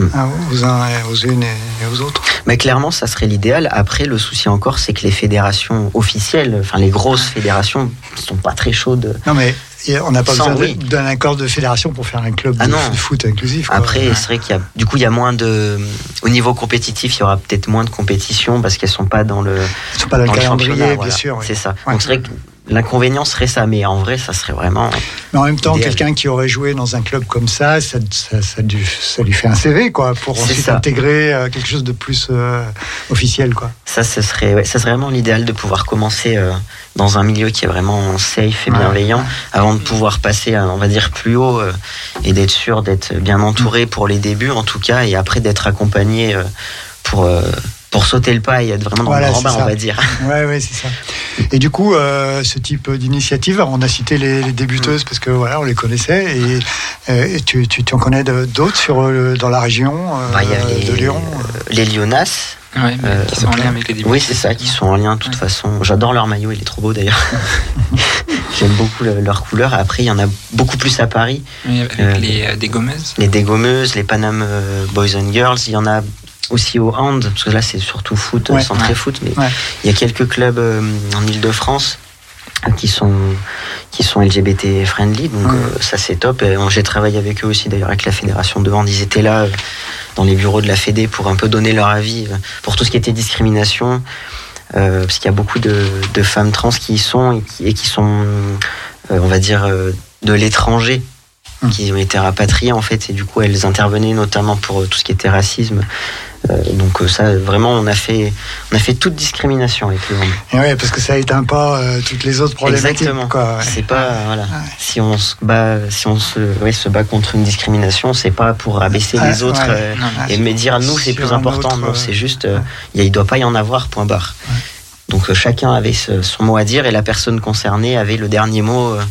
Mm. à- aux uns et aux unes et, et aux autres. Mais clairement, ça serait l'idéal. Après, le souci encore, c'est que les fédérations officielles, enfin les grosses fédérations, sont pas très chaudes. Non, mais et on n'a pas Sans, besoin oui. d'un accord de fédération pour faire un club Ah de non. foot, foot inclusif. quoi. Après, Ouais. c'est vrai qu'il y a, du coup, il y a moins de, au niveau compétitif, il y aura peut-être moins de compétition parce qu'elles sont pas dans le, Ils sont pas dans, dans le championnat. bien voilà. sûr. oui. C'est ça. Ouais. Donc c'est vrai que l'inconvénient serait ça, mais en vrai, ça serait vraiment. Mais en même temps, quelqu'un qui aurait joué dans un club comme ça, ça, ça, ça lui, ça lui fait un CV, quoi, pour ensuite ça. intégrer euh, quelque chose de plus euh, officiel, quoi. Ça, ce serait, ouais, ça serait vraiment l'idéal de pouvoir commencer euh, dans un milieu qui est vraiment safe et Ouais. bienveillant avant de pouvoir passer, à, on va dire, plus haut et d'être sûr d'être bien entouré pour les débuts en tout cas et après d'être accompagné pour, pour sauter le pas et être vraiment dans Voilà, le grand bain, ça. on va dire. Ouais, ouais, c'est ça. Et du coup, euh, ce type d'initiative, on a cité les, les débuteuses parce que voilà, on les connaissait. Et, euh, et tu, tu, tu en connais d'autres sur euh, dans la région euh, Bah, Il y a les, de Lyon. euh, les Lyonas. Ouais, mais Euh, qui sont en lien avec les. Oui, c'est ça, qui sont en lien de toute Ouais. façon. J'adore leur maillot, il est trop beau d'ailleurs. J'aime beaucoup le- leur couleur. Après, il y en a beaucoup plus à Paris. Oui, avec Euh, les euh, dégommeuses. Les dégommeuses, les Panam euh, Boys and Girls. Il y en a aussi au hand, parce que là, c'est surtout foot, Ouais. centré Ouais. foot. Mais il y a quelques clubs euh, en Ile-de-France qui sont qui sont LGBT friendly donc Ouais. euh, ça c'est top et j'ai travaillé avec eux aussi d'ailleurs avec la fédération de hand ils étaient là euh, dans les bureaux de la Fédé pour un peu donner leur avis euh, pour tout ce qui était discrimination parce qu'il y a beaucoup de, de femmes trans qui y sont et qui, et qui sont on va dire de l'étranger Mm. qui ont été rapatriées en fait et du coup elles intervenaient notamment pour tout ce qui était racisme donc euh, ça, vraiment, on a fait, on a fait toute discrimination avec le handball. Et ouais, parce que ça éteint pas euh, toutes les autres problématiques. Exactement. Ouais. C'est pas voilà. Ouais. Si on se bat, si on se, ouais, se bat contre une discrimination, c'est pas pour abaisser les autres euh, Non, et me dire nous c'est plus important. autre, non, euh, c'est juste, euh, il il doit pas y en avoir. Point barre. Donc euh, chacun avait ce- son mot à dire et la personne concernée avait le dernier mot euh,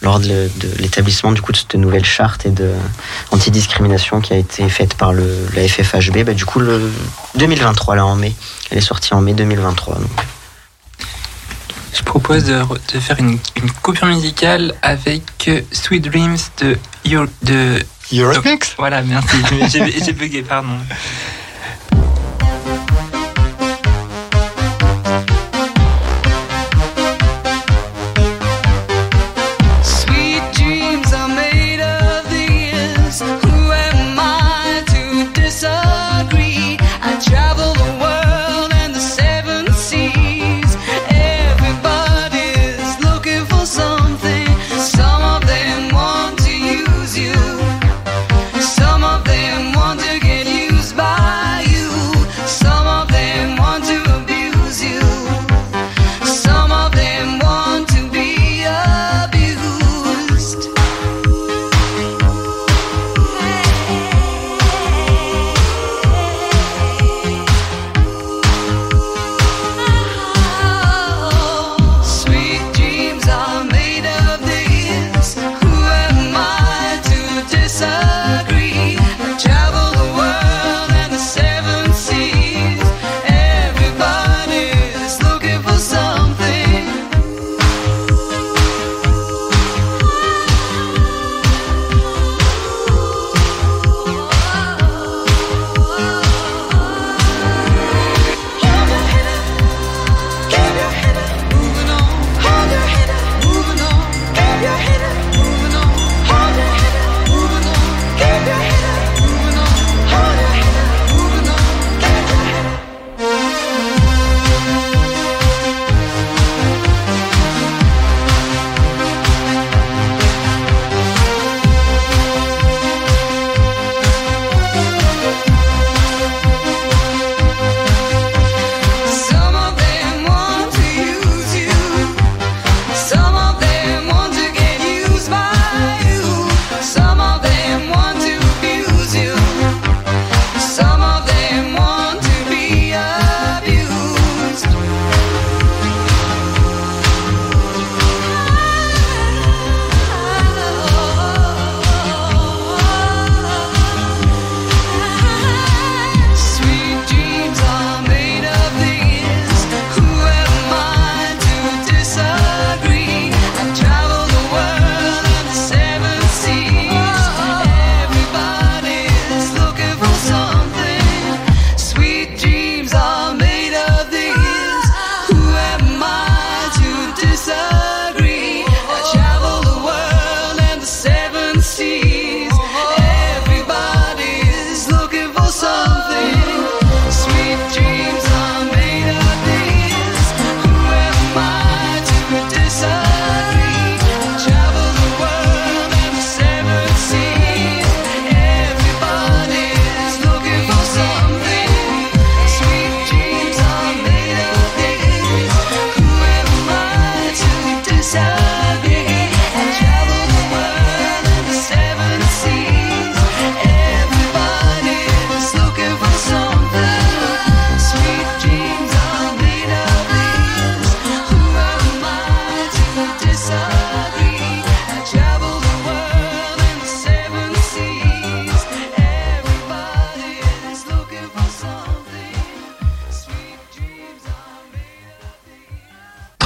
lors de, l'établissement du coup de cette nouvelle charte et de antidiscrimination qui a été faite par le, la FFHB. Bah, du coup le 2023 là en mai, elle est sortie en mai 2023. Donc. Je propose de, re- de faire une, une coupure musicale avec euh, Sweet Dreams de, Euro- de Eurythmics Voilà, merci. J'ai j'ai bugué, pardon.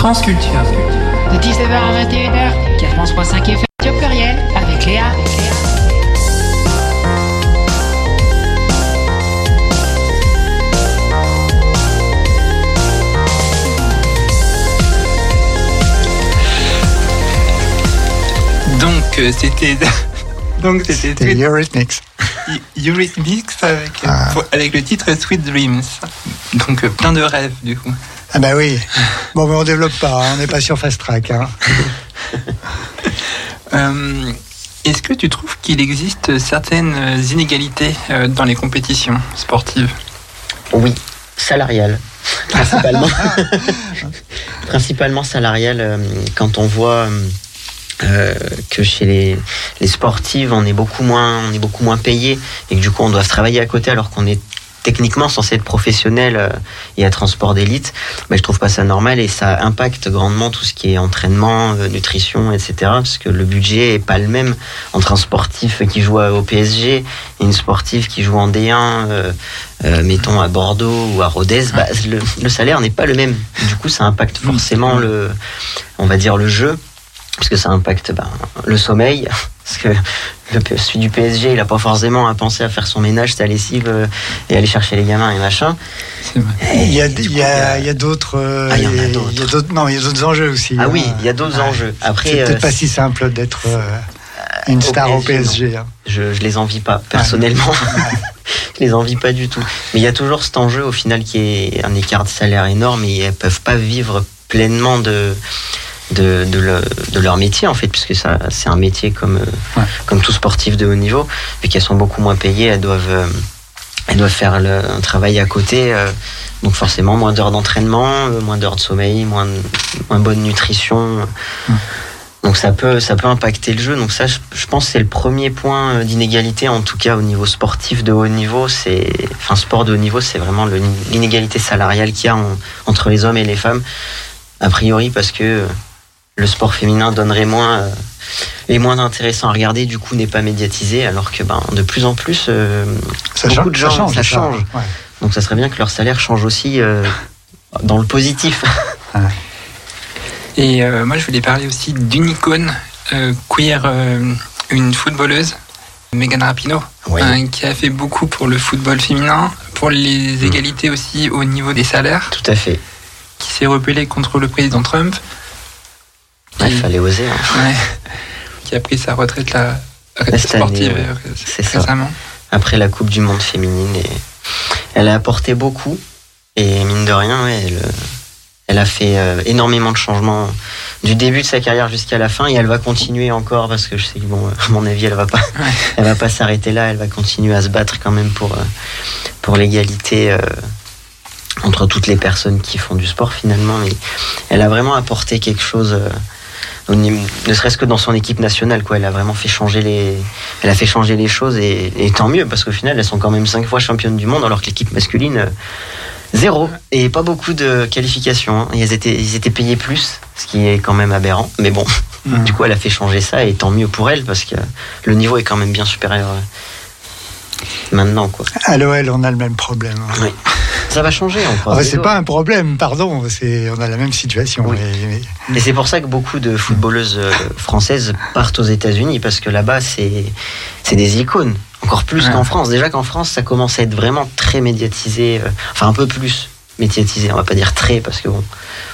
Transculture. De 19h à 21h, 4.5 FM, au pluriel, avec Léa. Donc, euh, c'était. Donc, c'était Eurythmics. Eurythmics avec, Ah. avec le titre Sweet Dreams. Donc, euh, plein de rêves, du coup. Ah bah oui. Bon, mais on développe pas, hein, on n'est pas sur Fast Track. Hein. Euh, Est-ce que tu trouves qu'il existe certaines inégalités euh, dans les compétitions sportives? Oui, salarial, principalement. principalement salarial, euh, quand on voit euh, que chez les, les sportives, on est beaucoup moins, on est beaucoup moins payé et que du coup, on doit travailler à côté alors qu'on est techniquement censé être professionnel euh, et être en sport d'élite, bah, je trouve pas ça normal et ça impacte grandement tout ce qui est entraînement, euh, nutrition, etc. Parce que le budget est pas le même entre un sportif qui joue au PSG et une sportive qui joue en D1, euh, euh, mettons à Bordeaux ou à Rodez. Bah, le, le salaire n'est pas le même. Du coup, ça impacte forcément le, on va dire le jeu, puisque ça impacte bah, le sommeil. Parce que le, celui du PSG, il a pas forcément à penser à faire son ménage, sa lessive euh, et aller chercher les gamins et machin. Il y a, d'autres. euh, Ah, il y en a il y d'autres. d'autres- Non, il y a d'autres enjeux aussi. Ah hein. oui, il y a d'autres enjeux. Après, C'est peut-être euh, pas si simple d'être euh, une au star au PSG, PSG. hein. je, je les envie pas personnellement. je les envie pas du tout. Mais il y a toujours cet enjeu au final qui est un écart de salaire énorme et elles peuvent pas vivre pleinement de de, de, le- de leur métier en fait puisque ça c'est un métier comme euh, Ouais. comme tout sportif de haut niveau vu qu'elles sont beaucoup moins payées elles doivent euh, elles doivent faire le, un travail à côté euh, donc forcément moins d'heures d'entraînement moins d'heures de sommeil moins de- moins bonne nutrition donc ça peut, ça peut impacter le jeu. Donc ça, je, je pense que c'est le premier point d'inégalité, en tout cas au niveau sportif de haut niveau. C'est, enfin sport de haut niveau, c'est vraiment l'inégalité salariale qu'il y a en- entre les hommes et les femmes. A priori parce que le sport féminin donnerait moins, euh, est moins intéressant à regarder, du coup n'est pas médiatisé, alors que ben de plus en plus, euh, Ça, Beaucoup change, de gens, ça change. ça change. Ouais. donc ça serait bien que leur salaire change aussi euh, dans le positif. Et euh, moi, je voulais parler aussi d'une icône euh, queer, euh, une footballeuse, Megan Rapinoe, Oui. hein, qui a fait beaucoup pour le football féminin, pour les égalités aussi au niveau des salaires, Tout à fait. qui s'est rebellée contre le président Trump, Il fallait oser. hein. ouais, qui a pris sa retraite là, sportive année, ouais. euh, C'est ça. récemment. après la Coupe du Monde féminine. Et elle a apporté beaucoup. Et mine de rien, ouais, elle, elle a fait euh, énormément de changements du début de sa carrière jusqu'à la fin. Et elle va continuer encore parce que je sais que, bon, euh, à mon avis, elle va pas, elle va pas s'arrêter là. Elle va continuer à se battre quand même pour, euh, pour l'égalité. entre toutes les personnes qui font du sport finalement mais elle a vraiment apporté quelque chose ne serait-ce que dans son équipe nationale quoi elle a vraiment fait changer les elle a fait changer les choses et, et tant mieux parce qu'au final elles sont quand même cinq fois championnes du monde alors que l'équipe masculine euh, zéro et pas beaucoup de qualifications hein. ils étaient ils étaient payés plus ce qui est quand même aberrant mais bon du coup elle a fait changer ça et tant mieux pour elle parce que le niveau est quand même bien supérieur euh, maintenant quoi À l'OL, on a le même problème. hein. Oui. Ça va changer Enfin, c'est pas un problème, pardon. On a la même situation. Oui. mais- mais- Et c'est pour ça que beaucoup de footballeuses euh, françaises partent aux États-Unis parce que là-bas c'est c'est des icônes encore plus Ouais. qu'en France. Déjà qu'en France ça commence à être vraiment très médiatisé, euh, enfin un peu plus médiatisé. On va pas dire très parce que bon,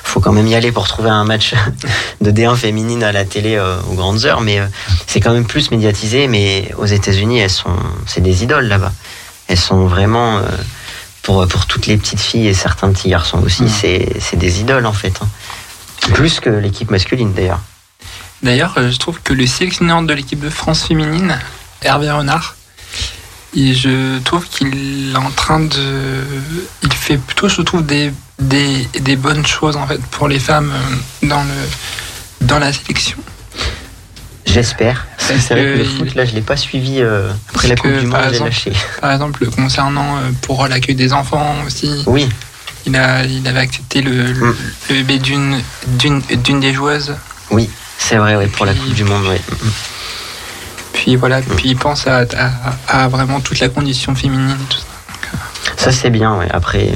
faut quand même y aller pour trouver un match de D1 féminine à la télé euh, aux grandes heures, mais euh, c'est quand même plus médiatisé. Mais aux États-Unis elles sont c'est des idoles là-bas. Elles sont vraiment pour pour toutes les petites filles et certains petits garçons aussi, c'est des idoles en fait. hein. Plus que l'équipe masculine d'ailleurs. D'ailleurs, euh, je trouve que le sélectionneur de l'équipe de France féminine, Hervé Renard, et je trouve qu'il est en train de. Il fait plutôt, je trouve, des, des, des bonnes choses en fait pour les femmes euh, dans, le, dans la sélection. J'espère. C'est vrai que le foot, là, je l'ai pas suivi euh, après la Coupe que, du Monde, j'ai lâché. Par exemple, concernant euh, pour l'accueil des enfants aussi, Oui, il, a, il avait accepté le, Mm. le bébé d'une d'une d'une des joueuses. oui, c'est vrai, ouais, pour la Coupe du Monde, ouais. Puis voilà, puis il pense à, à, à vraiment toute la condition féminine tout ça. Ça, c'est bien, ouais. Après,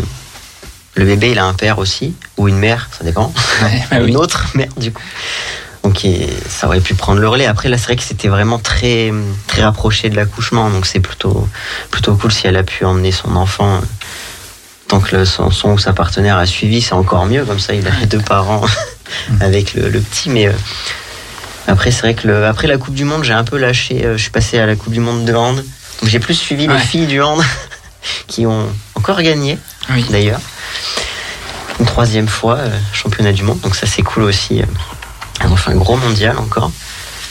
le bébé, il a un père aussi, ou une mère, ça dépend. Ouais, bah oui. Une autre mère, du coup. Donc, et ça aurait pu prendre le relais. Après, là, c'est vrai que c'était vraiment très, très rapproché de l'accouchement. Donc, c'est plutôt, plutôt cool si elle a pu emmener son enfant. euh, Tant que le, son, son ou sa partenaire a suivi, c'est encore mieux. Comme ça, il a les deux parents avec le, le petit. Mais euh, après, c'est vrai que le, après la Coupe du Monde, j'ai un peu lâché. euh, je suis passé à la Coupe du Monde de hand. Donc, j'ai plus suivi les filles du hand qui ont encore gagné Oui. d'ailleurs. Une troisième fois, euh, championnat du monde, donc ça c'est cool aussi. Elles ont fait un gros mondial encore.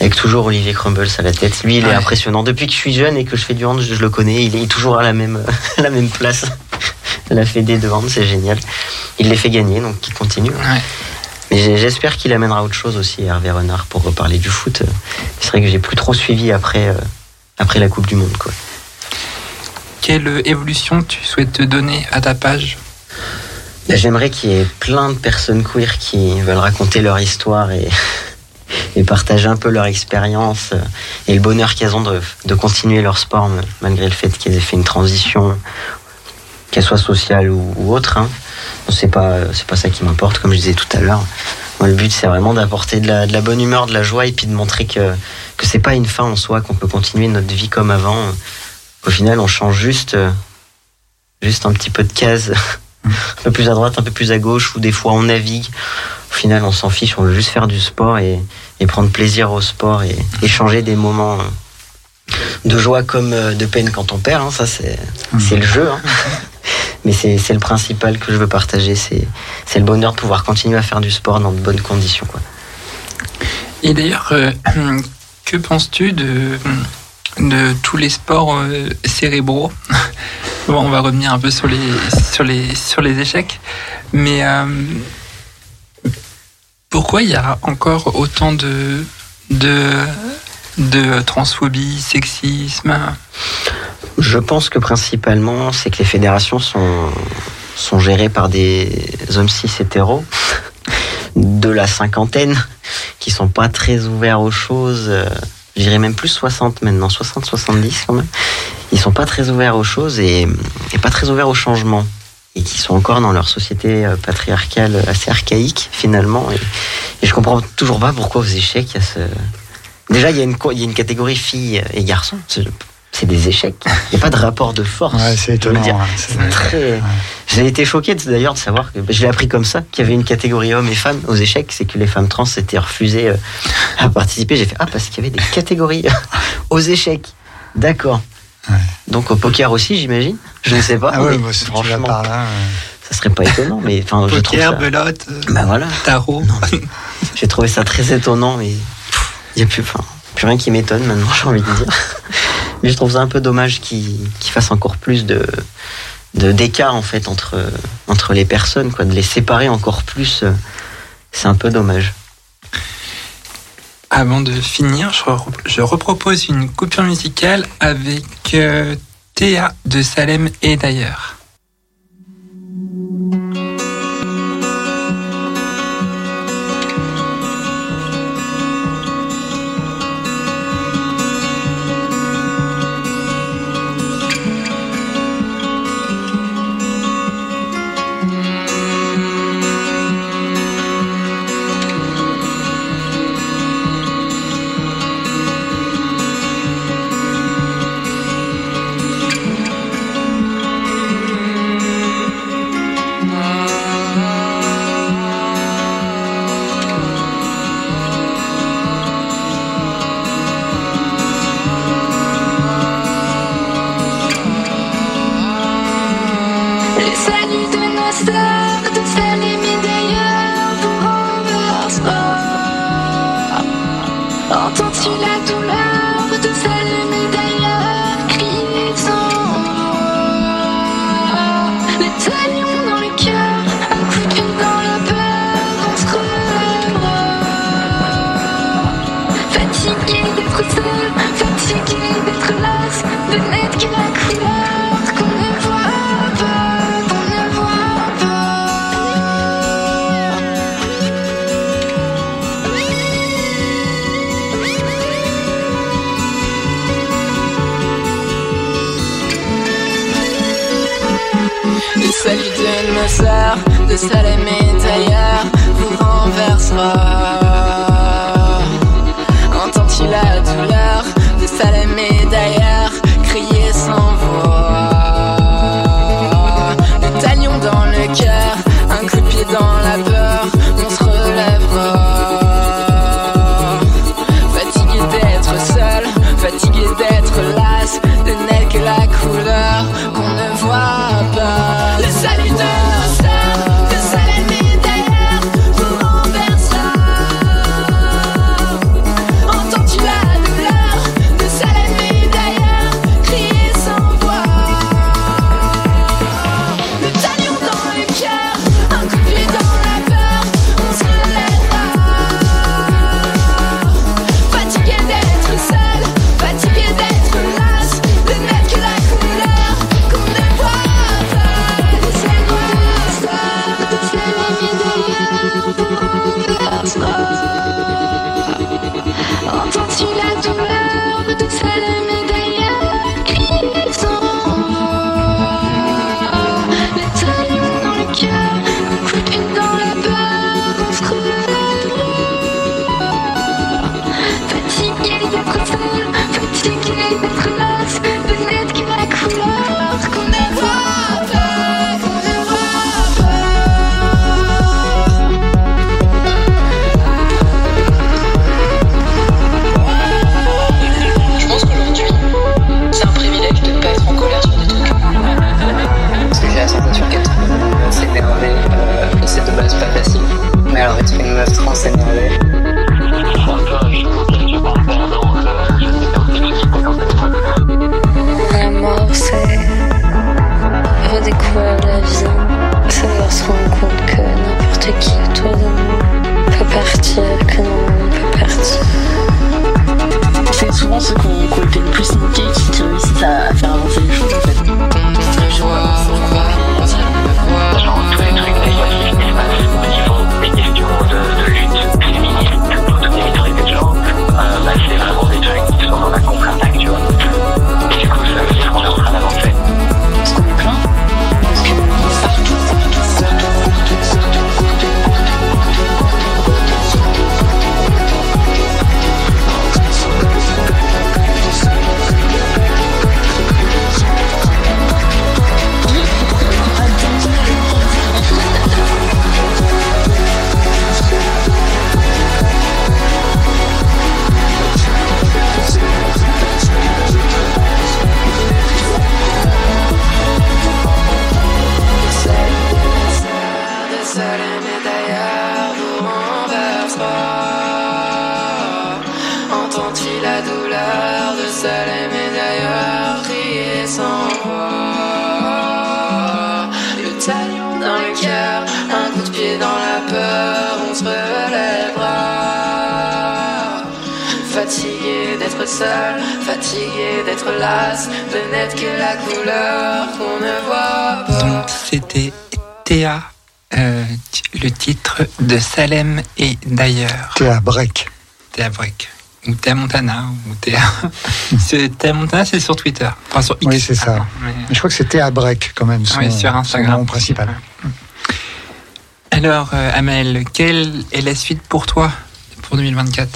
Avec toujours Olivier Crumbles à la tête. Lui, il est Ouais. impressionnant. Depuis que je suis jeune et que je fais du hand, je, je le connais. Il est toujours à la même, à la même place. la Fédé de hand, c'est génial. Il les fait gagner, donc il continue. Ouais. Mais j'espère qu'il amènera autre chose aussi, Hervé Renard, pour reparler du foot. C'est vrai que j'ai plus trop suivi après, euh, après la Coupe du Monde. Quoi. Quelle évolution tu souhaites te donner à ta page? J'aimerais qu'il y ait plein de personnes queer qui veulent raconter leur histoire et, et partager un peu leur expérience et le bonheur qu'elles ont de, de continuer leur sport malgré le fait qu'elles aient fait une transition, qu'elle soit sociale ou, ou autre. Hein. C'est pas, c'est pas ça qui m'importe, comme je disais tout à l'heure. Moi, le but, c'est vraiment d'apporter de la, de la bonne humeur, de la joie et puis de montrer que, que c'est pas une fin en soi, qu'on peut continuer notre vie comme avant. Au final, on change juste, juste un petit peu de case un peu plus à droite, un peu plus à gauche, ou des fois on navigue. Au final, on s'en fiche, on veut juste faire du sport et, et prendre plaisir au sport et échanger des moments de joie comme euh, de peine quand on perd. hein. ça, c'est le jeu. hein. Mais c'est le principal que je veux partager. C'est c'est le bonheur de pouvoir continuer à faire du sport dans de bonnes conditions. Quoi. Et d'ailleurs, euh, que penses-tu de, de tous les sports euh, cérébraux Bon, on va revenir un peu sur les, sur les, sur les échecs. Mais euh, pourquoi il y a encore autant de, de, de transphobie, sexisme? Je pense que principalement, c'est que les fédérations sont, sont gérées par des hommes cis hétéros de la cinquantaine qui sont pas très ouverts aux choses. Je dirais même plus 60 maintenant, 60-70 quand même. Ils sont pas très ouverts aux choses et, pas très ouverts au changement. Et qui sont encore dans leur société euh, patriarcale assez archaïque finalement. Et, je comprends toujours pas pourquoi aux échecs il y a ce. Déjà, y il y a une catégorie filles et garçons. C'est- des échecs. Il n'y a pas de rapport de force. Ouais, c'est étonnant. très. J'ai été choqué d'ailleurs de savoir que je l'ai appris comme ça qu'il y avait une catégorie hommes et femmes aux échecs, c'est que les femmes trans s'étaient refusées euh, à participer. J'ai fait ah parce qu'il y avait des catégories aux échecs. D'accord. Donc au poker aussi, j'imagine. Je ne sais pas. Ah ouais, mais bah, si franchement, par là. ça serait pas étonnant. Mais enfin, je trouve Poker, ça. belote, Bah voilà. tarot. Mais J'ai trouvé ça très étonnant et il n'y a plus, enfin, plus rien qui m'étonne maintenant, j'ai envie de dire. Mais je trouve ça un peu dommage qu'ils qu'ils fassent encore plus de d'écart en fait entre entre les personnes, quoi, de les séparer encore plus. euh, C'est un peu dommage. Avant de finir, je repropose une coupure musicale avec euh, Théa de Salem et d'ailleurs. Salem et d'ailleurs. Théa Break. Théa Break. Ou Théa Montana. Ou Théa. c'est Théa Montana, c'est sur Twitter. Enfin, sur X. Oui, c'est ça. pardon, mais- Mais je crois que c'est Théa Break quand même, son, Oui, sur son Instagram. nom principal. Alors, euh, Amel, quelle est la suite pour toi pour 2024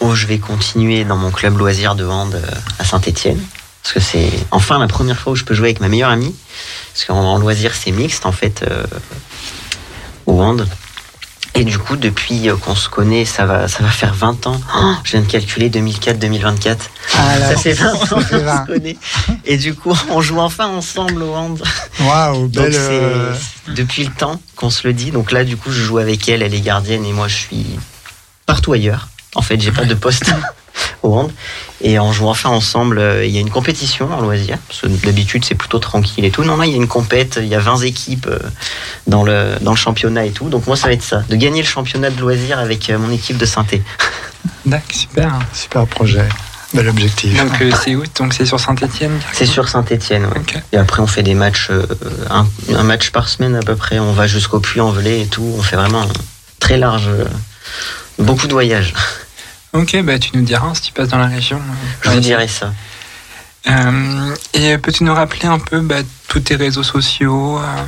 Oh, je vais continuer dans mon club loisir de hand euh, à Saint-Etienne. Parce que c'est enfin la première fois où je peux jouer avec ma meilleure amie. Parce qu'en en loisir, c'est mixte en fait euh, au hand. Et du coup, depuis euh, qu'on se connaît, ça va, ça va faire 20 ans. Oh, je viens de calculer 2004-2024. Ah Ça fait 20 ans qu'on fait 20. se connaît. Et du coup, on joue enfin ensemble au hand. Waouh, belle. euh, depuis le temps qu'on se le dit. Donc là, du coup, je joue avec elle, elle est gardienne et moi, je suis partout ailleurs. En fait, j'ai pas de poste au hand. Et on joue enfin ensemble. euh, Il y a une compétition en loisir. Parce que d'habitude, c'est plutôt tranquille et tout. Non, non, il y a une compète. Il y a 20 équipes euh, dans le, dans le championnat et tout. Donc moi, ça va être ça. De gagner le championnat de loisir avec euh, mon équipe de synthé. D'accord, super. Super projet. Bel objectif. Donc, euh, c'est où? Donc, c'est sur Saint-Etienne C'est sur Saint-Etienne. Ok. Et après, on fait des matchs, euh, un, un match par semaine à peu près. On va jusqu'au Puy-en-Velay et tout. On fait vraiment un très large. euh, beaucoup de voyages. Ok, bah, tu nous diras si tu passes dans la région. Je vous dirai ça. Euh, et peux-tu nous rappeler un peu bah, tous tes réseaux sociaux euh,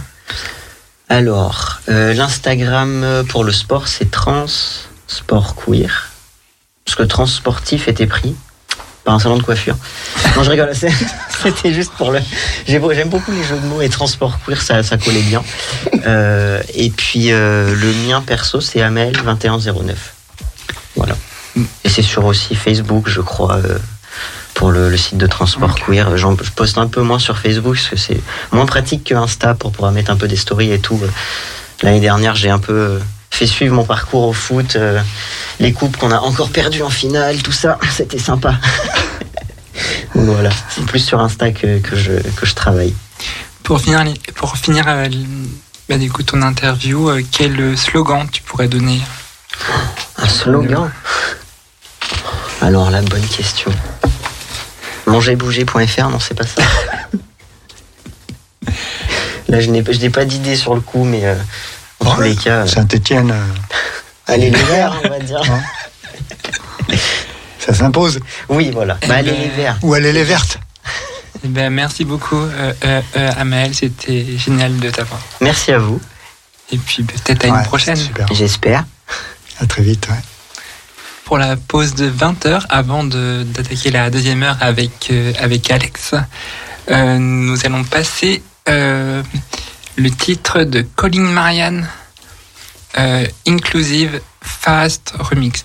Alors, euh, l'Instagram pour le sport, c'est Trans Sport Queer. Parce que Trans Sportif était pris par un salon de coiffure. Non, je rigole. C'était juste pour le. J'aime beaucoup les jeux de mots et Transport Queer, ça, ça collait bien. Euh, et puis, le mien perso, c'est Amel2109. Voilà. Et c'est sur aussi Facebook, je crois. euh, pour le, le site de transport queer, J'en- je poste un peu moins sur Facebook parce que c'est moins pratique que Insta pour pouvoir mettre un peu des stories et tout. L'année dernière, j'ai un peu euh, fait suivre mon parcours au foot, euh, les coupes qu'on a encore perdues en finale, tout ça, c'était sympa. Donc voilà, c'est plus sur Insta que, que, je, que je travaille. Pour finir, pour finir euh, bah, du coup, ton interview, quel slogan tu pourrais donner? Un slogan? Alors la bonne question. Mangerbouger.fr, non, c'est pas ça. Là, je n'ai je n'ai pas d'idée sur le coup, mais euh, en tous les cas, euh, Saint-Etienne, allez les verts, on va dire. ça s'impose. Oui, voilà. Bah, allez les verts. Ou elle est verte. Eh ben, Merci beaucoup, euh, euh, euh, Amael. C'était génial de t'avoir. Merci à vous, Et puis peut-être à une prochaine. J'espère. À très vite. ouais. Pour la pause de 20h, avant d'attaquer la deuxième heure avec, euh, avec Alex, euh, nous allons passer euh, le titre de Colin Marianne, Inclusive Fast Remix.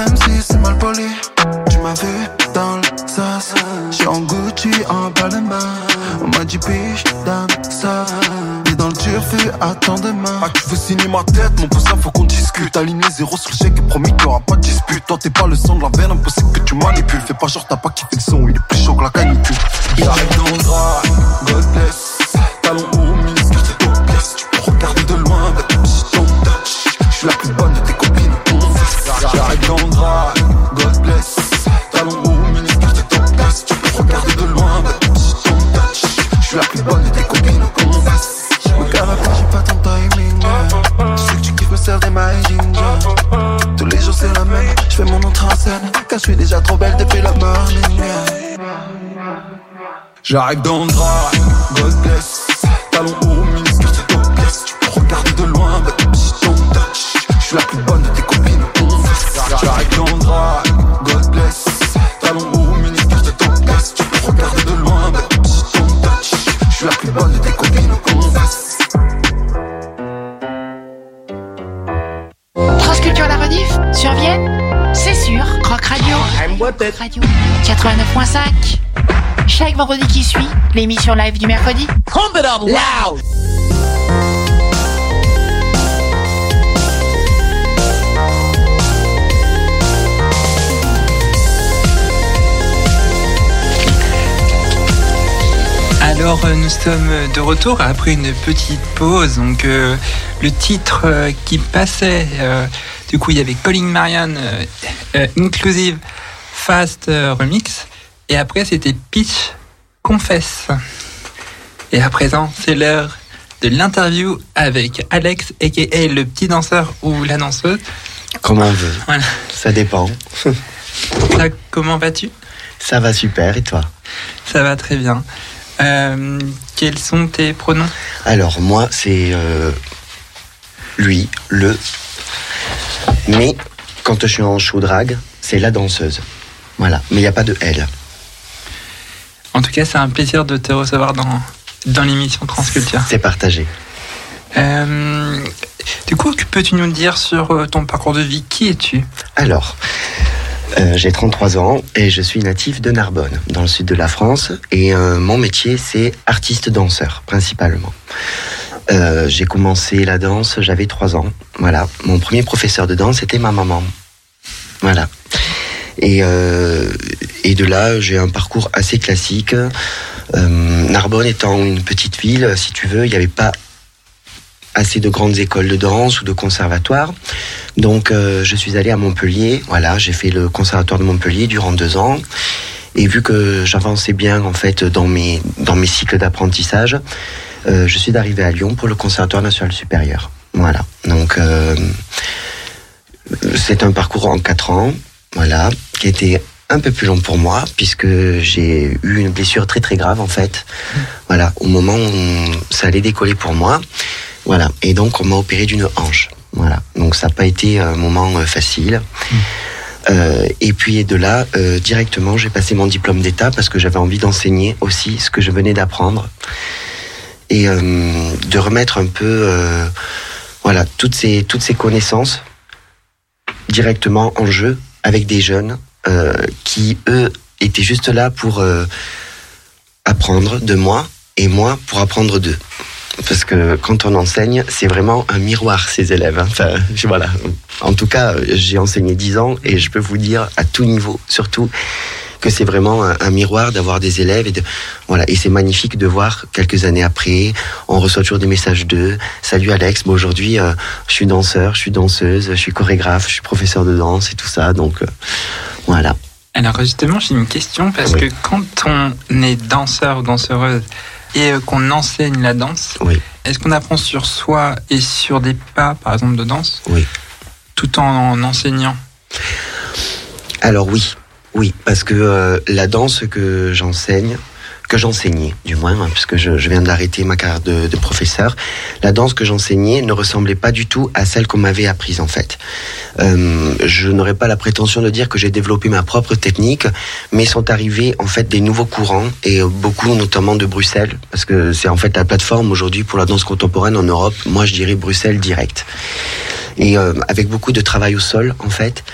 Même si c'est mal poli. Tu m'as vu dans le sas. J'suis en Gucci, en Balmain. On m'a dit piche dans ça. Et dans le turfu, attends demain. Ah, tu veux signer ma tête, mon poussin, faut qu'on discute. Aligné zéro sur le chèque et promis qu'il y aura pas de dispute. Toi, t'es pas le sang de la veine, impossible que tu manipules. Fais pas genre, t'as pas kiffé le son, il est plus chaud que la canicule. J'arrive dans le drap, God bless. J'arrive dans le drap, God bless. Talons hauts, c'est topless. Tu peux regarder de loin, but don't touch. J'suis la plus bonne de tes copines. J'arrive dans le drap, God bless. Talons hauts, mini-skirt, c'est topless. Tu peux regarder de loin, but don't touch. J'suis la plus bonne de tes copines. Transculture la rediff sur Vienne C'est sûr, Rock Radio. Rock Radio 89.5. Vendredi qui suit, l'émission live du mercredi. Pump it up loud Alors euh, nous sommes de retour après une petite pause. Donc euh, le titre euh, qui passait, euh, du coup il y avait Calling Marianne euh, euh, Inclusive Fast euh, Remix. Et après c'était Pitch Confesse. Et à présent c'est l'heure de l'interview avec Alex, aka le petit danseur ou la danseuse. Comme on veut. Voilà. Ça dépend. Ça, comment vas-tu? Ça va super, et toi? Ça va très bien. Euh, quels sont tes pronoms? Alors, moi, c'est euh, lui, le. Mais quand je suis en show drag, c'est la danseuse. Voilà. Mais il n'y a pas de elle. En tout cas, c'est un plaisir de te recevoir dans, dans l'émission Transculture. C'est partagé. Euh, du coup, que peux-tu nous dire sur euh, ton parcours de vie? Qui es-tu? Alors, euh, j'ai 33 ans et je suis natif de Narbonne, dans le sud de la France. Et euh, mon métier, c'est artiste-danseur, principalement. Euh, j'ai commencé la danse, j'avais 3 ans. Voilà. Mon premier professeur de danse, c'était ma maman. Voilà. Et, euh, et de là, j'ai un parcours assez classique. Euh, Narbonne étant une petite ville, si tu veux, il n'y avait pas assez de grandes écoles de danse ou de conservatoires. Donc, euh, je suis allé à Montpellier. Voilà, j'ai fait le conservatoire de Montpellier durant deux ans. Et vu que j'avançais bien en fait dans mes dans mes cycles d'apprentissage, je suis arrivé à Lyon pour le conservatoire national supérieur. Voilà. Donc, c'est un parcours en quatre ans. Voilà, qui était un peu plus long pour moi puisque j'ai eu une blessure très très grave en fait. Voilà, au moment où ça allait décoller pour moi. Voilà, et donc on m'a opéré d'une hanche. Voilà, donc ça n'a pas été un moment euh, facile. Euh, et puis de là, euh, directement, j'ai passé mon diplôme d'État parce que j'avais envie d'enseigner aussi ce que je venais d'apprendre et euh, de remettre un peu, euh, voilà, toutes ces toutes ces connaissances directement en jeu avec des jeunes euh, qui eux étaient juste là pour euh, apprendre de moi et moi pour apprendre d'eux. parce que quand on enseigne, c'est vraiment un miroir, ces élèves. hein. Enfin, voilà. En tout cas, j'ai enseigné 10 ans et je peux vous dire, à tout niveau, surtout, que c'est vraiment un, un miroir d'avoir des élèves. Et, de, voilà. et c'est magnifique de voir quelques années après, on reçoit toujours des messages d'eux. Salut Alex, bon, aujourd'hui, euh, je suis danseur, je suis danseuse, je suis chorégraphe, je suis professeur de danse et tout ça. Donc, euh, voilà. Alors justement, j'ai une question parce Oui. que quand on est danseur ou danseuse et euh, qu'on enseigne la danse, Oui. est-ce qu'on apprend sur soi et sur des pas, par exemple, de danse, Oui. tout en enseignant? Alors oui, oui, parce que euh, la danse que j'enseigne, que j'enseignais du moins, hein, puisque je, je viens d'arrêter ma carrière de, de professeur, la danse que j'enseignais ne ressemblait pas du tout à celle qu'on m'avait apprise en fait. Euh, je n'aurais pas la prétention de dire que j'ai développé ma propre technique, mais sont arrivés en fait des nouveaux courants et beaucoup notamment de Bruxelles, parce que c'est en fait la plateforme aujourd'hui pour la danse contemporaine en Europe. Moi, je dirais Bruxelles direct. Et euh, avec beaucoup de travail au sol en fait.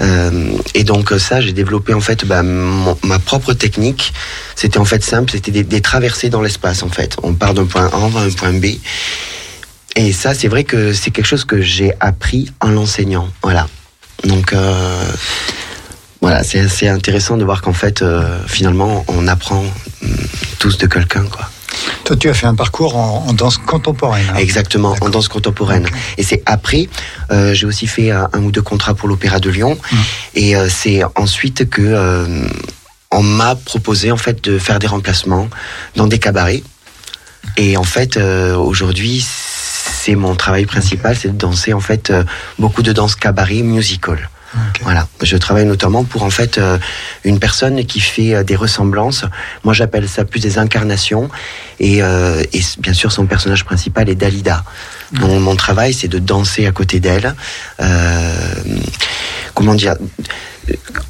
Euh, et donc ça, j'ai développé en fait bah, ma propre technique. C'était en fait simple, c'était des, traversées dans l'espace en fait. On part d'un point A vers un point B. Et ça, c'est vrai que c'est quelque chose que j'ai appris en l'enseignant. Voilà. Donc euh, voilà, c'est intéressant de voir qu'en fait, euh, finalement, on apprend hum, tous de quelqu'un, quoi. Toi, tu as fait un parcours en, en danse contemporaine. hein. Exactement, en danse contemporaine. Ok. Et c'est après, euh, j'ai aussi fait un, un ou deux contrats pour l'Opéra de Lyon. Mhm. Et euh, c'est ensuite que euh, on m'a proposé en fait de faire des remplacements dans des cabarets. Et en fait, aujourd'hui, c'est mon travail principal, c'est de danser en fait beaucoup de danse cabaret musical. Voilà, je travaille notamment pour en fait euh, une personne qui fait euh, des ressemblances. Moi, j'appelle ça plus des incarnations. Et, euh, et bien sûr, son personnage principal est Dalida. Mon, mon travail, c'est de danser à côté d'elle. Euh, comment dire?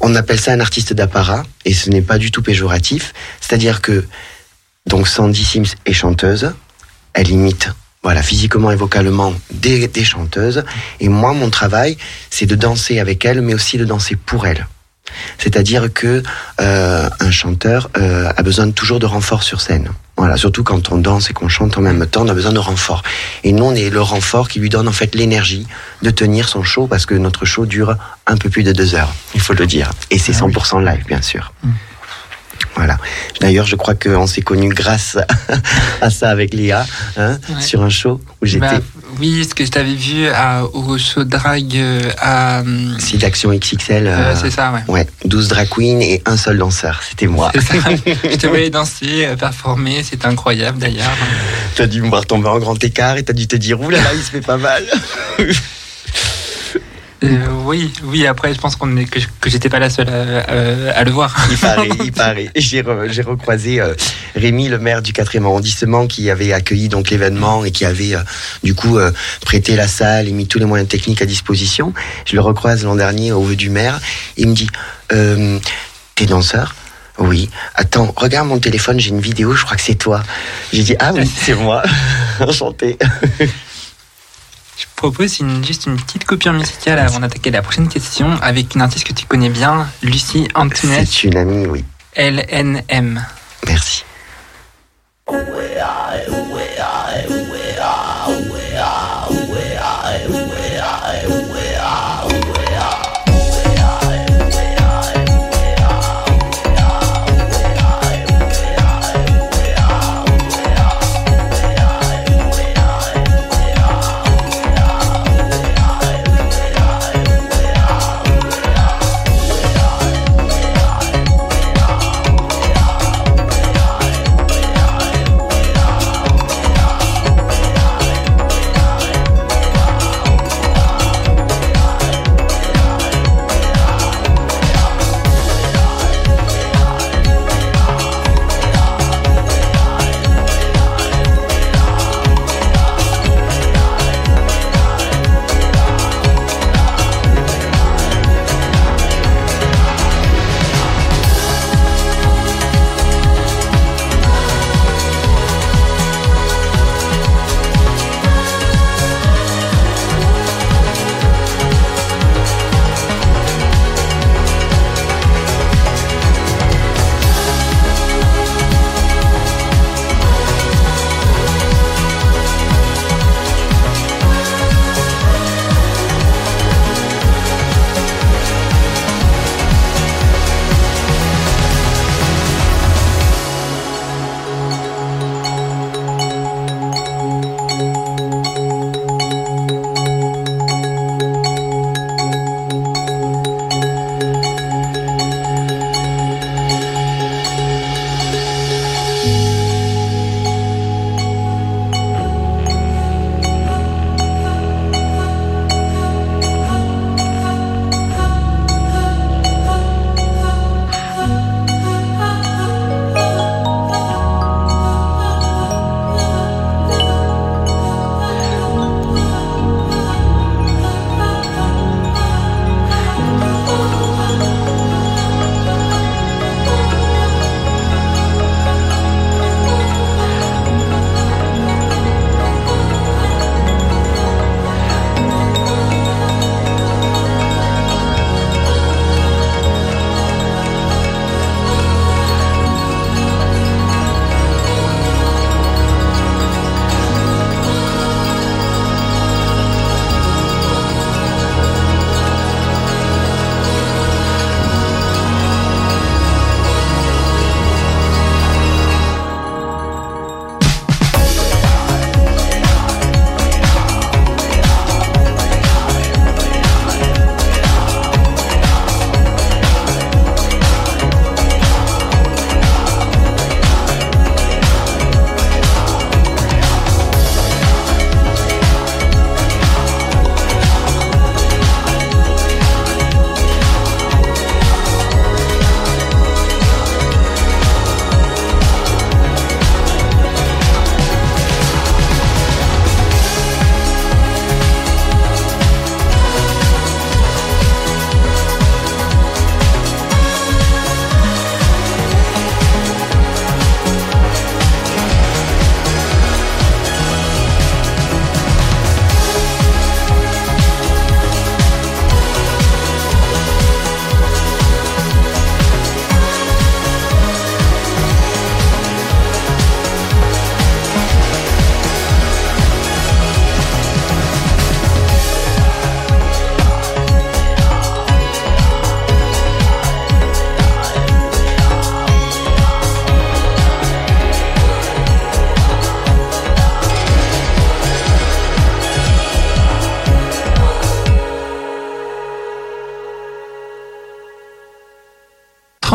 On appelle ça un artiste d'apparat, et ce n'est pas du tout péjoratif. C'est-à-dire que donc Sandy Sims est chanteuse, elle imite. Voilà, physiquement et vocalement des, des chanteuses. Et moi, mon travail, c'est de danser avec elle, mais aussi de danser pour elle. C'est-à-dire que euh, un chanteur euh, a besoin toujours de renfort sur scène. Voilà, surtout quand on danse et qu'on chante en même temps, on a besoin de renfort. Et nous, on est le renfort qui lui donne en fait l'énergie de tenir son show parce que notre show dure un peu plus de deux heures, il faut le dire. Et c'est Ah oui. 100% live, bien sûr. Voilà. D'ailleurs, je crois qu'on s'est connus grâce à ça avec Léa, hein, Ouais. sur un show où j'étais. Bah, Oui, ce que je t'avais vu à, au show drag euh, à. hum, C'est d'action XXL. euh, euh, c'est ça, ouais. Ouais, 12 drag queens et un seul danseur, c'était moi. C'est ça. je te voyais danser, euh, performer, c'était incroyable d'ailleurs. T'as dû me voir tomber en grand écart et t'as dû te dire, oulala, il se fait pas mal. Euh, oui, oui, après je pense qu'on est, que, que j'étais pas la seule à, à- à le voir. Il paraît, il paraît. J'ai re- j'ai recroisé euh, Rémi, le maire du 4e arrondissement, qui avait accueilli donc l'événement et qui avait euh, du coup prêté la salle et mis tous les moyens techniques à disposition. Je le recroise l'an dernier au vœu du maire. Il me dit, t'es danseur? Oui. Attends, regarde mon téléphone, j'ai une vidéo, je crois que c'est toi. J'ai dit, ah oui, c'est moi. Enchanté. Je propose une, juste une petite coupure musicale avant d'attaquer la prochaine question avec une artiste que tu connais bien, Lucie Antoinette, C'est une amie, oui. LNM. Merci.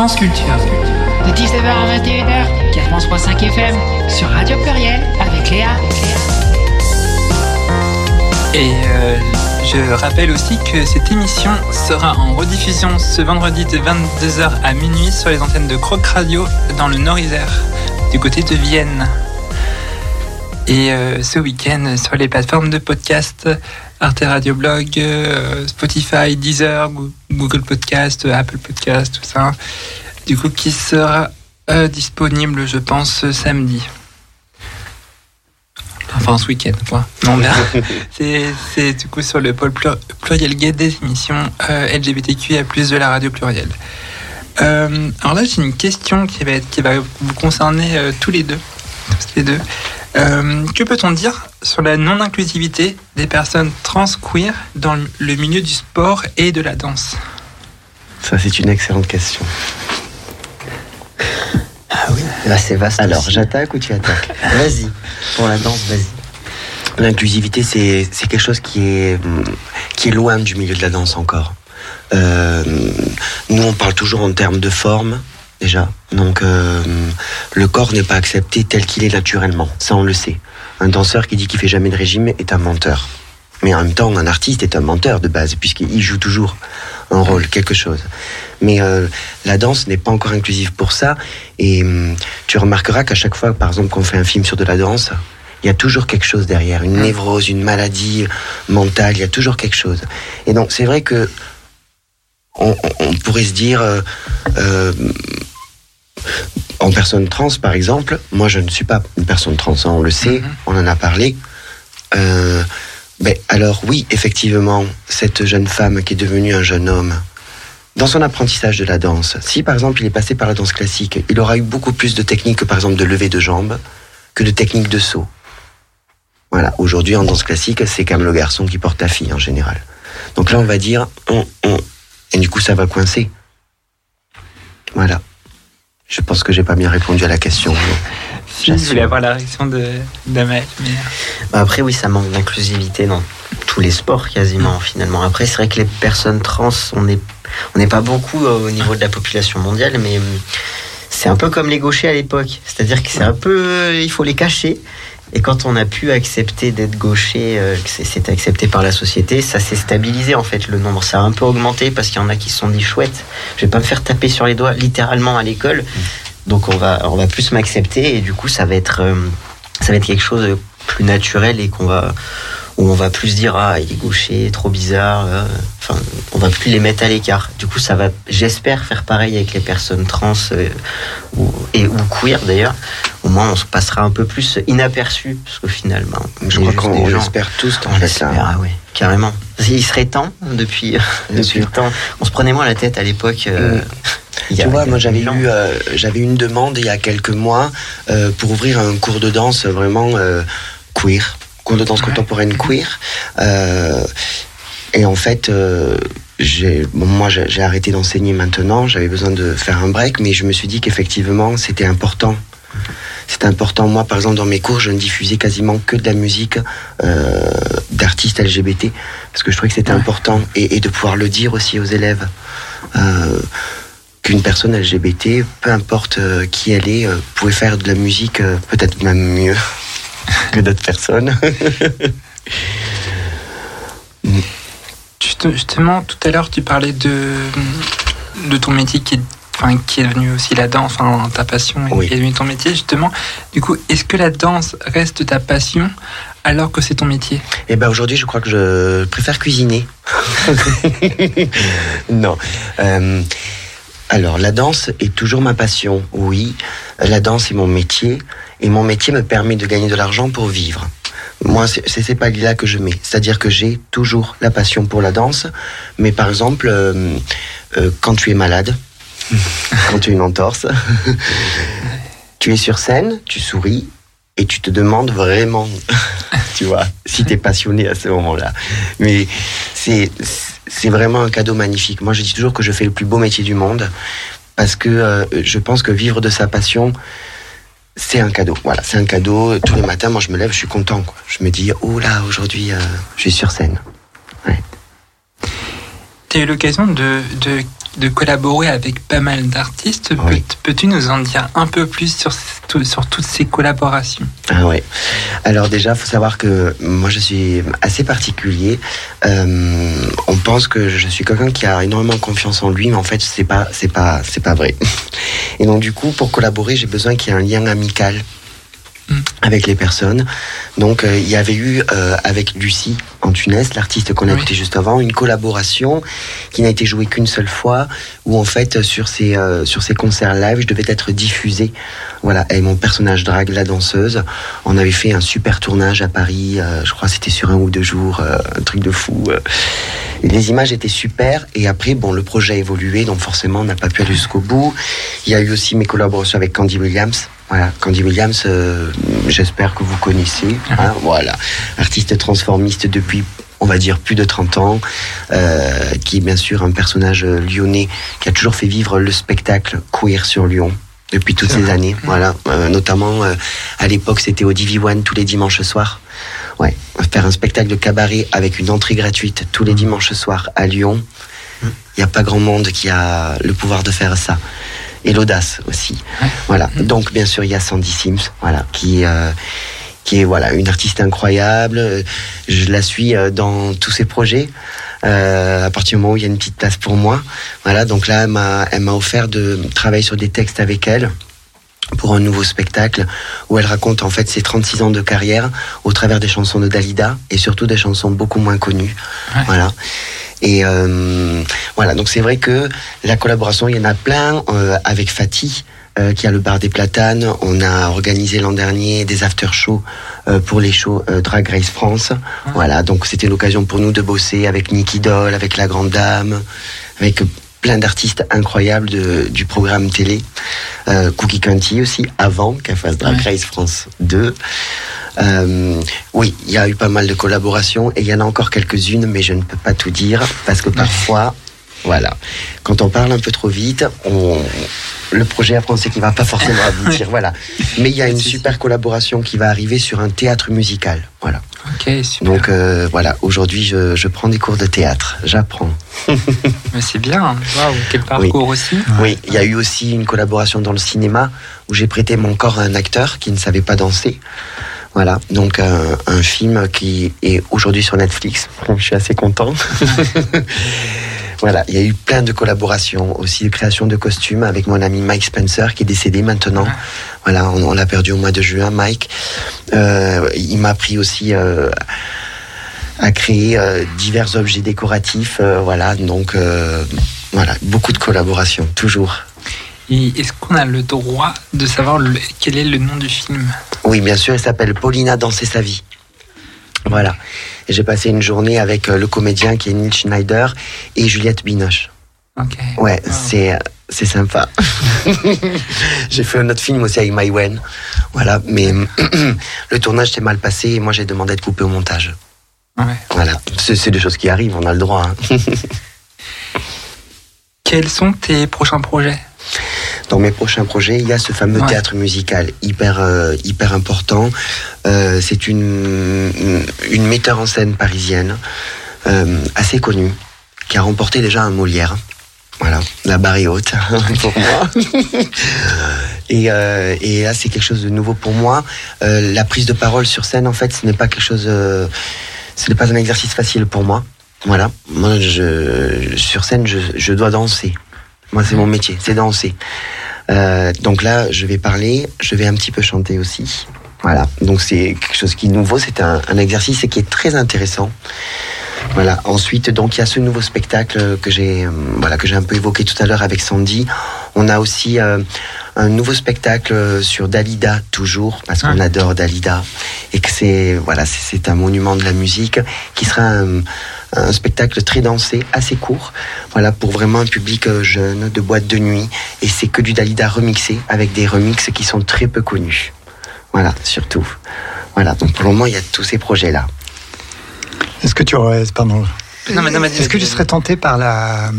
Transculture. De 19h à 21h, 4.5 FM, sur Radio Pluriel, avec Léa. Et euh, je rappelle aussi que cette émission sera en rediffusion ce vendredi de 22h à minuit sur les antennes de Croc Radio dans le Nord-Isère, du côté de Vienne. Et euh, ce week-end sur les plateformes de podcast Arte Radio Blog, euh, Spotify, Deezer, Google Podcast, Apple Podcast, tout ça. Du coup, qui sera euh, disponible, je pense, samedi. Enfin, ce week-end, quoi. Non, mais c'est, du coup sur le pôle plur- pluriel gay des émissions euh, LGBTQIA+, de la radio plurielle. Euh, alors là, j'ai une question qui va, vous concerner euh, tous les deux. Tous les deux. Que peut-on dire sur la non-inclusivité des personnes trans queer dans le milieu du sport et de la danse? Ça, c'est une excellente question. Là, c'est vaste. Alors, j'attaque ou tu attaques Vas-y. Pour la danse, vas-y. L'inclusivité, c'est c'est quelque chose qui est, hum, qui est loin du milieu de la danse encore. Euh, nous, on parle toujours en termes de forme, déjà. Donc, euh, le corps n'est pas accepté tel qu'il est naturellement. Ça, on le sait. Un danseur qui dit qu'il fait jamais de régime est un menteur. Mais en même temps, un artiste est un menteur de base, puisqu'il joue toujours un rôle, quelque chose. Mais euh, la danse n'est pas encore inclusive pour ça. Et hum, tu remarqueras qu'à chaque fois, par exemple, qu'on fait un film sur de la danse, il y a toujours quelque chose derrière, une névrose, une maladie mentale, il y a toujours quelque chose. Et donc, c'est vrai que on, on- pourrait se dire, euh, euh, en personne trans, par exemple, moi je ne suis pas une personne trans, hein, on le sait, on en a parlé. Euh, alors oui, effectivement, cette jeune femme qui est devenue un jeune homme, dans son apprentissage de la danse, si par exemple il est passé par la danse classique, il aura eu beaucoup plus de techniques que par exemple de lever de jambes que de techniques de saut. Voilà, aujourd'hui en danse classique, c'est quand même le garçon qui porte la fille en général. Donc là, on va dire, on, on- et du coup, ça va coincer. Voilà. Je pense que j'ai pas bien répondu à la question. Je voulais avoir la réaction de, mais... Bah, Après, oui, ça manque d'inclusivité dans tous les sports quasiment, finalement. Après, c'est vrai que les personnes trans, on n'est on n'est pas beaucoup euh, au niveau de la population mondiale, mais hum, c'est un peu comme les gauchers à l'époque. C'est-à-dire que c'est un peu. euh, il faut les cacher. Et quand on a pu accepter d'être gaucher, euh, que c'est- accepté par la société, ça s'est stabilisé en fait le nombre. Ça a un peu augmenté parce qu'il y en a qui se sont dit chouette, je vais pas me faire taper sur les doigts littéralement à l'école. Donc on va, on va plus m'accepter et du coup ça va être, euh, ça va être quelque chose de plus naturel et qu'on va, où on va plus dire ah il est gaucher, trop bizarre. euh, Enfin, on va plus les mettre à l'écart. Du coup ça va, j'espère faire pareil avec les personnes trans euh, ou, et ou queer d'ailleurs. Au moins on se passera un peu plus inaperçu parce qu'au final, ben, Je crois qu'on l'espère tous en On l'espère, ah ouais, carrément. Il serait temps depuis, depuis le temps. On se prenait moins la tête à l'époque. euh, Mm. Tu vois, moi j'avais eu, euh, j'avais eu une demande il y a quelques mois euh, pour ouvrir un cours de danse vraiment euh, queer, cours de danse contemporaine queer. Et en fait, bon, moi j'ai arrêté d'enseigner maintenant, j'avais besoin de faire un break, mais je me suis dit qu'effectivement c'était important. C'était important. Moi, par exemple, dans mes cours, je ne diffusais quasiment que de la musique d'artistes LGBT, parce que je trouvais que c'était important, et, et de pouvoir le dire aussi aux élèves. Euh, qu'une personne LGBT, peu importe euh, qui elle est, euh, pouvait faire de la musique euh, peut-être même mieux que d'autres personnes. Juste- Justement, tout à l'heure, tu parlais de, de ton métier qui est, enfin, qui est devenu aussi la danse, enfin, ta passion et Oui. qui est devenu ton métier, justement. Du coup, est-ce que la danse reste ta passion alors que c'est ton métier? Et ben aujourd'hui, je crois que je préfère cuisiner. non. Euh, alors, la danse est toujours ma passion, oui. La danse est mon métier, et mon métier me permet de gagner de l'argent pour vivre. Moi, c'est ces paliers-là que je mets. C'est-à-dire que j'ai toujours la passion pour la danse, mais par exemple, euh, euh, quand tu es malade, quand tu as une entorse, tu es sur scène, tu souris, et tu te demandes vraiment, tu vois, si tu es passionné à ce moment-là. Mais c'est c'est vraiment un cadeau magnifique. Moi, je dis toujours que je fais le plus beau métier du monde parce que euh, je pense que vivre de sa passion, c'est un cadeau. Voilà, c'est un cadeau. Tous les matins, moi, je me lève, je suis content. Je me dis, oh là, aujourd'hui, euh, je suis sur scène. Tu as eu l'occasion de de collaborer avec pas mal d'artistes. Peux- Oui. Peux-tu nous en dire un peu plus sur, sur toutes ces collaborations? Ah ouais. Alors déjà, faut savoir que moi je suis assez particulier. Euh, on pense que je suis quelqu'un qui a énormément confiance en lui, mais en fait c'est pas c'est pas c'est pas vrai. Et donc du coup, pour collaborer, j'ai besoin qu'il y ait un lien amical Mm. avec les personnes. Donc euh, il y avait eu euh, avec Lucie en Tunis, l'artiste qu'on a Oui. écouté juste avant, une collaboration qui n'a été jouée qu'une seule fois, où en fait sur ces euh, sur ces concerts live, je devais être diffusé. Voilà, et mon personnage drague, la danseuse. On avait fait un super tournage à Paris, je crois que c'était sur un ou deux jours, un truc de fou. Et les images étaient super, et après, bon, le projet a évolué, donc forcément, on n'a pas pu aller jusqu'au bout. Il y a eu aussi mes collaborations avec Candy Williams. Voilà, Candy Williams, euh, j'espère que vous connaissez. hein, voilà, artiste transformiste depuis on va dire plus de 30 ans, euh, qui est bien sûr un personnage lyonnais qui a toujours fait vivre le spectacle queer sur Lyon depuis toutes ces vrai. années. Voilà, Euh, notamment euh, à l'époque c'était au Divi One tous les dimanches soirs. Ouais, faire un spectacle de cabaret avec une entrée gratuite tous les dimanches soirs à Lyon. Il n'y a pas grand monde qui a le pouvoir de faire ça. Et l'audace aussi. Voilà. Donc bien sûr il y a Sandy Sims, voilà, qui euh, qui est voilà une artiste incroyable. Je la suis euh, dans tous ses projets. Euh, à partir du moment où il y a une petite place pour moi, voilà. Donc là, elle m'a elle m'a offert de travailler sur des textes avec elle pour un nouveau spectacle où elle raconte en fait ses 36 ans de carrière au travers des chansons de Dalida et surtout des chansons beaucoup moins connues. Ouais. Voilà. Et euh, voilà, donc c'est vrai que la collaboration, il y en a plein euh, avec Fatih. euh, qui a le bar des platanes. On a organisé l'an dernier des after-shows euh, pour les shows euh, Drag Race France. Voilà, donc c'était l'occasion pour nous de bosser avec Nicky Doll, avec La Grande Dame, avec plein d'artistes incroyables de- du programme télé. Euh, Cookie County aussi, avant qu'elle fasse Drag. Race France 2. Euh, oui, il y a eu pas mal de collaborations et il y en a encore quelques-unes, mais je ne peux pas tout dire parce que parfois, voilà, quand on parle un peu trop vite, on, le projet après on sait qu'il va pas forcément aboutir, voilà. Mais il y a une super collaboration qui va arriver sur un théâtre musical, voilà. Ok, super. Donc euh, voilà, aujourd'hui je, je prends des cours de théâtre, j'apprends. Mais c'est bien. Waouh, quel parcours aussi. Oui, il y a eu aussi une collaboration dans le cinéma où j'ai prêté mon corps à un acteur qui ne savait pas danser. Voilà, donc un, un film qui est aujourd'hui sur Netflix. Je suis assez content. voilà, il y a eu plein de collaborations, aussi de création de costumes avec mon ami Mike Spencer qui est décédé maintenant. Ouais. Voilà, on, on l'a perdu au mois de juin, Mike. Euh, il m'a appris aussi euh, à créer euh, divers objets décoratifs. euh, voilà, donc euh, voilà, beaucoup de collaborations, toujours. Est-ce qu'on a le droit de savoir le- quel est le nom du film Oui, bien sûr, elle s'appelle Paulina Danser sa vie. Voilà. J'ai passé une journée avec euh, le comédien qui est Neil Schneider et Juliette Binoche. Ok. Ouais, Wow. c'est c'est sympa. j'ai fait un autre film aussi avec Maïwen. Voilà, mais le tournage s'est mal passé et moi j'ai demandé de couper au montage. Ouais. Voilà, c'est c'est des choses qui arrivent, on a le droit. hein. Quels sont tes prochains projets? Dans mes prochains projets, il y a ce fameux Ouais. théâtre musical hyper euh, hyper important. Euh, c'est une une metteur en scène parisienne euh, assez connue qui a remporté déjà un Molière. Voilà, la barre est haute pour moi. et, euh, et là, c'est quelque chose de nouveau pour moi. Euh, la prise de parole sur scène, en fait, ce n'est pas quelque chose. euh, ce n'est pas un exercice facile pour moi. Voilà, moi, je, sur scène, je, je dois danser. Moi, c'est mon métier, c'est danser. Euh, donc là, je vais parler, je vais un petit peu chanter aussi. Voilà, donc c'est quelque chose qui est nouveau, c'est un, un exercice qui est très intéressant. Voilà. Ensuite, donc il y a ce nouveau spectacle que j'ai, euh, voilà, que j'ai un peu évoqué tout à l'heure avec Sandy. On a aussi euh, un nouveau spectacle sur Dalida toujours parce qu'on Ah. adore Dalida et que c'est, voilà, un monument de la musique qui sera un, un spectacle très dansé, assez court. Voilà, pour vraiment un public euh, jeune, de boîte de nuit. Et c'est que du Dalida remixé avec des remixes qui sont très peu connus. Voilà, surtout. Voilà, donc pour le moment, il y a tous ces projets-là. Est-ce que tu aurais, pardon, Non, mais non, mais est-ce que tu serais tenté par la,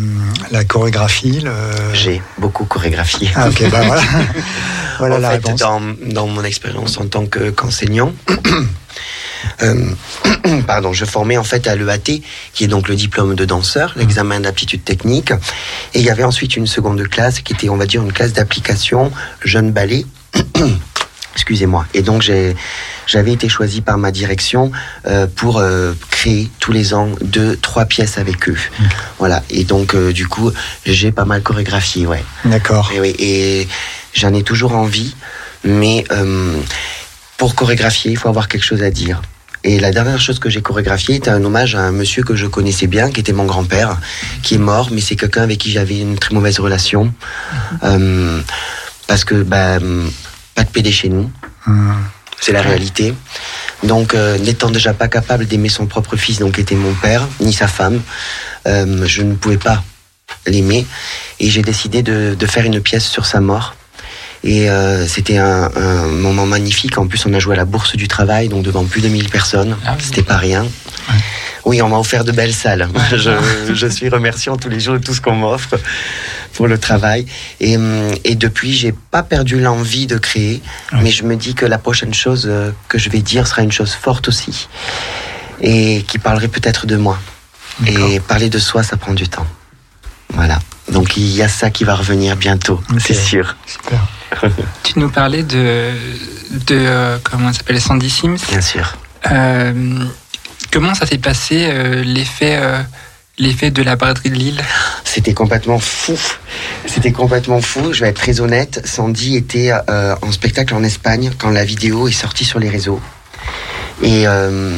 la chorégraphie le- J'ai beaucoup chorégraphié. Ah ok, bah voilà, voilà en la fait, réponse. dans, dans mon expérience en tant que- qu'enseignant, euh, pardon, je formais en fait à l'EAT, qui est donc le diplôme de danseur, l'examen d'aptitude technique. Et il y avait ensuite une seconde classe qui était, on va dire, une classe d'application jeune ballet. Excusez-moi. Et donc j'ai, j'avais été choisi par ma direction euh, pour euh, créer tous les ans deux, trois pièces avec eux. Voilà. Et donc euh, du coup, j'ai pas mal chorégraphié, ouais. D'accord. Et, oui, et j'en ai toujours envie, mais pour chorégraphier, il faut avoir quelque chose à dire. Et la dernière chose que j'ai chorégraphiée était un hommage à un monsieur que je connaissais bien, qui était mon grand-père, qui est mort, mais c'est quelqu'un avec qui j'avais une très mauvaise relation. Euh, parce que, bah, pas de PD chez nous. C'est la réalité. Donc, euh, n'étant déjà pas capable d'aimer son propre fils, donc qui était mon père, ni sa femme, euh, je ne pouvais pas l'aimer. Et j'ai décidé de, de faire une pièce sur sa mort. Et euh, c'était un, un moment magnifique. En plus, on a joué à la Bourse du Travail, donc devant plus de 1000 personnes. C'était pas rien. Oui, on m'a offert de belles salles. Je, je suis remerciant tous les jours de tout ce qu'on m'offre pour le travail. Et, hum, et depuis, j'ai pas perdu l'envie de créer, mais je me dis que la prochaine chose euh, que je vais dire sera une chose forte aussi, et qui parlerait peut-être de moi. Et parler de soi, ça prend du temps. Voilà. Donc il y a ça qui va revenir bientôt, c'est sûr. Tu nous parlais de, de euh, comment ça s'appelle, Sandy Sims. Bien sûr. Euh, comment ça s'est passé euh, l'effet, euh, l'effet de la braderie de Lille C'était complètement fou. C'était complètement fou. Je vais être très honnête. Sandy était euh, en spectacle en Espagne quand la vidéo est sortie sur les réseaux. Et euh,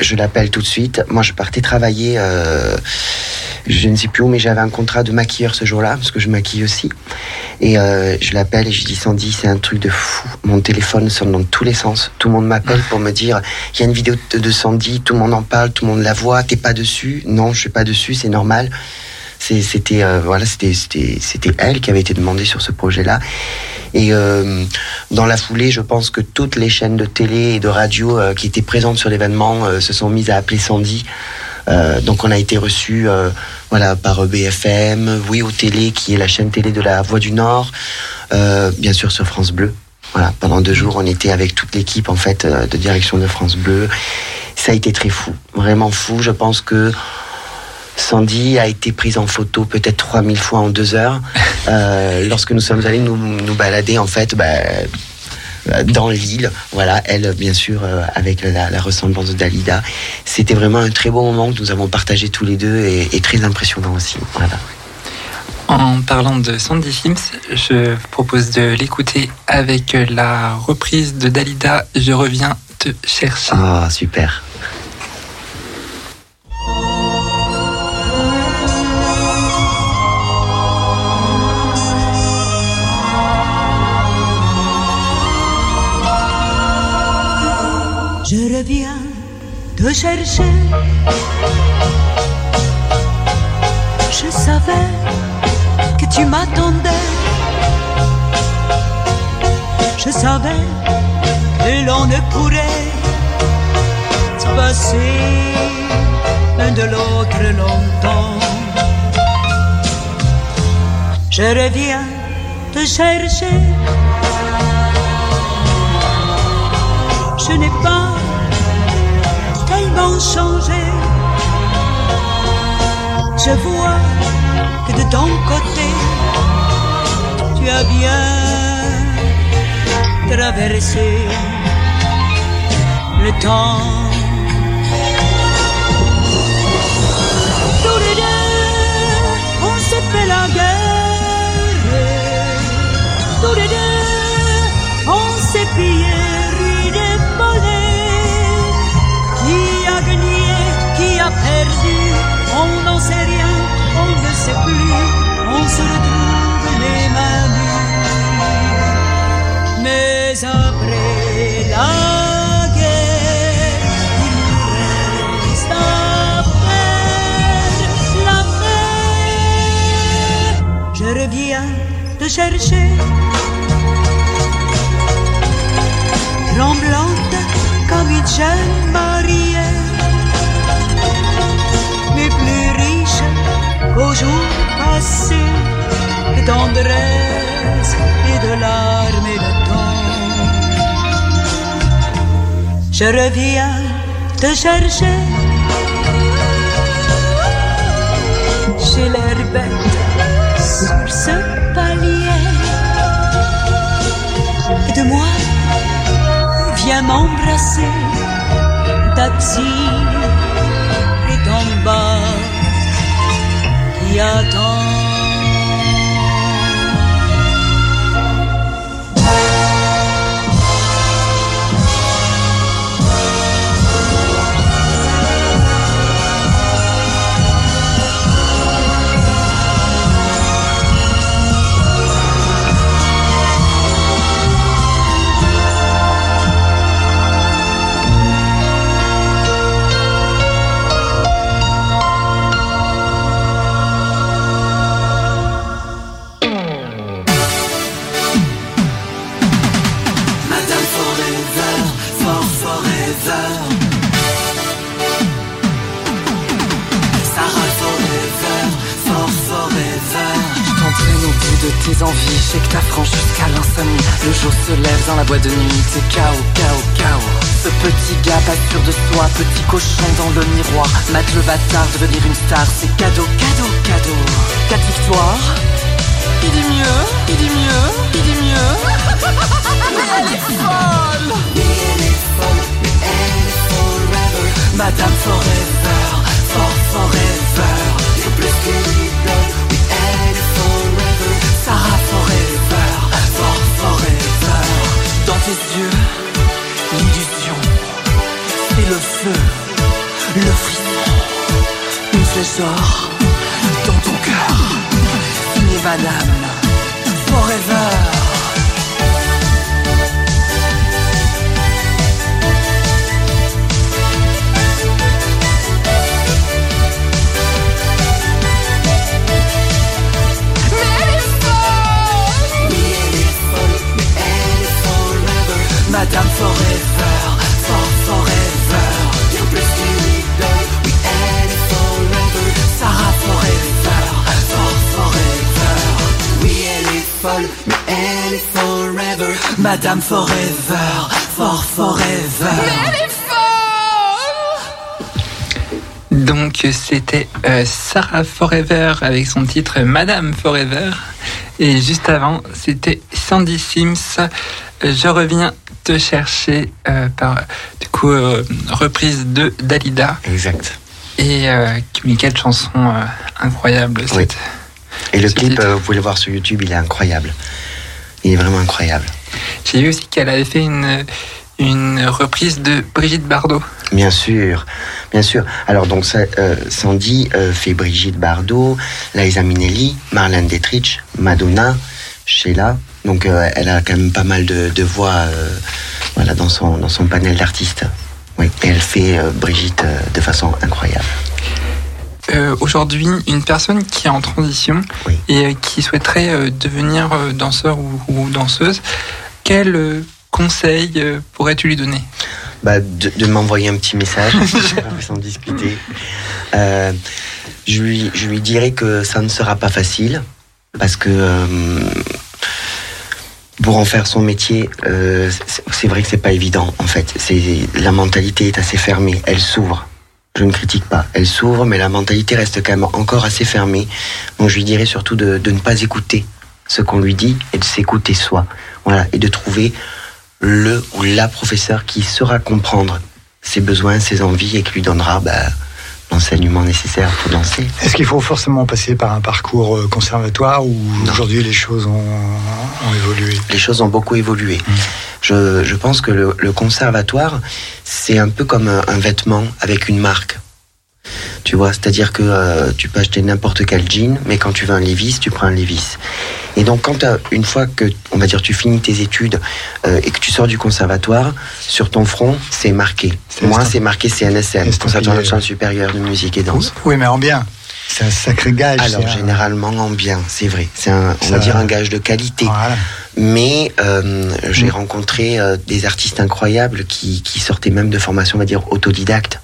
je l'appelle tout de suite. Moi, je partais travailler. euh, je ne sais plus où, mais j'avais un contrat de maquilleur ce jour-là, parce que je maquille aussi. Et euh, je l'appelle et je dis Sandy, c'est un truc de fou. Mon téléphone sonne dans tous les sens. Tout le monde m'appelle pour me dire il y a une vidéo de, Sandy, tout le monde en parle, tout le monde la voit. T'es pas dessus Non, je suis pas dessus, c'est normal. C'était euh, voilà, c'était c'était elle qui avait été demandée sur ce projet-là. Et euh, dans la foulée, je pense que toutes les chaînes de télé et de radio euh, qui étaient présentes sur l'événement se sont mises à appeler Sandy. Donc on a été reçu voilà par BFM, oui au télé qui est la chaîne télé de la Voix du Nord, bien sûr sur France Bleu. Voilà, pendant deux jours, on était avec toute l'équipe en fait de direction de France Bleu. Ça a été très fou, vraiment fou. Je pense que Sandy a été prise en photo peut-être 3000 fois en deux heures. Euh, lorsque nous sommes allés nous, nous balader, en fait, bah, dans l'île, voilà, elle, bien sûr, euh, avec la, la ressemblance de Dalida. C'était vraiment un très beau moment que nous avons partagé tous les deux et, et très impressionnant aussi. Voilà. En parlant de Sandy Sims, je vous propose de l'écouter avec la reprise de Dalida Je reviens te chercher. Ah, super. Je reviens te chercher. Je savais que tu m'attendais. Je savais que l'on ne pourrait se passer l'un de l'autre longtemps. Je reviens te chercher. Je n'ai pas changé. Je vois que de ton côté, tu as bien traversé le temps. Sait rien, on ne sait plus. On se retrouve les mains nues. Mais après la guerre, il nous reste la paix. Je reviens te chercher, tremblante comme une jeune mariée, qu'au jour passé, que tendresse et de larmes et de temps. Je reviens te chercher. L'air bête sur ce palier. Et de moi, viens m'embrasser. Est qui attend. Sais que t'affranches jusqu'à l'insomnie. Le jour se lève dans la boîte de nuit, c'est chaos, chaos, chaos. Ce petit gars pas sûr de soi, petit cochon dans le miroir. Match le bâtard, devenir une star, c'est cadeau, cadeau, cadeau. Quatre victoires, il dit mieux, il dit mieux, il mieux. Est est est forever. Madame Forever, for forever. Plus tes yeux, l'illusion, c'est le feu, le frisson, une flèche d'or dans ton cœur. Signée Madame Forever. Oui, elle est forever. Sarah Forever, for forever. Oui, elle est folle, mais elle est forever. Madame Forever, for forever. Donc c'était euh, Sarah Forever avec son titre Madame Forever. Et juste avant, c'était Sandy Sims. euh, Je reviens chercher euh, par du coup euh, reprise de Dalida. Exact. Et euh, mais quelle chanson euh, incroyable Oui. cette. Et le clip, vous pouvez le voir sur YouTube, il est incroyable. Il est vraiment incroyable. J'ai vu aussi qu'elle avait fait une une reprise de Brigitte Bardot. Bien sûr, bien sûr. Alors donc ça, euh, Sandy euh, fait Brigitte Bardot, Liza Minnelli, Marlène Dietrich, Madonna, Sheila. Donc euh, elle a quand même pas mal de, de voix euh, voilà, dans, son, dans son panel d'artistes. Oui, et elle fait euh, Brigitte de façon incroyable. Aujourd'hui, une personne qui est en transition et qui souhaiterait devenir danseur ou, ou danseuse, quel conseil pourrais-tu lui donner? Bah, de, de m'envoyer un petit message sans discuter. Je, lui, je lui dirais que ça ne sera pas facile parce que pour en faire son métier, euh, c'est- vrai que c'est pas évident en fait. C'est la mentalité est assez fermée, elle s'ouvre. Je ne critique pas, elle s'ouvre, mais la mentalité reste quand même encore assez fermée. Donc je lui dirais surtout de, de ne pas écouter ce qu'on lui dit et de s'écouter soi. Voilà, et de trouver le ou la professeur qui saura comprendre ses besoins, ses envies et qui lui donnera bah, l'enseignement nécessaire pour danser. Est-ce qu'il faut forcément passer par un parcours euh, conservatoire ou aujourd'hui les choses ont, ont évolué? Les choses ont beaucoup évolué. Je, je pense que le, le conservatoire, c'est un peu comme un, un vêtement avec une marque. Tu vois, c'est-à-dire que euh, tu peux acheter n'importe quel jean, mais quand tu veux un Levi's, tu prends un Levi's. Et donc, quand une fois que, on va dire, tu finis tes études euh, et que tu sors du conservatoire, sur ton front, c'est marqué. Moi, c'est marqué CNSM, Conservatoire national supérieur de musique et danse. Oui, mais en bien. C'est un sacré gage. Alors, un- généralement en bien, c'est vrai. C'est un, on va dire un gage de qualité. Mais euh, j'ai rencontré euh, des artistes incroyables qui, qui sortaient même de formation, on va dire, autodidacte.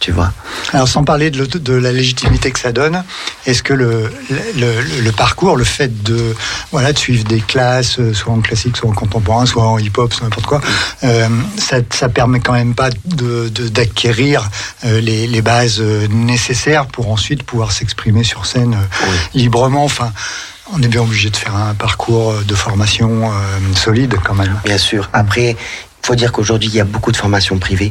Tu vois. Alors sans parler de, la légitimité que ça donne, est-ce que le, le, le parcours, le fait de voilà de suivre des classes, euh, soit en classique, soit en contemporain, soit en hip-hop, soit n'importe quoi, euh, ça, ça permet quand même pas de- de- d'acquérir euh, les, les bases nécessaires pour ensuite pouvoir s'exprimer sur scène librement. Enfin, on est bien obligé de faire un parcours de formation euh, solide quand même. Bien sûr. Après, faut dire qu'aujourd'hui, il y a beaucoup de formations privées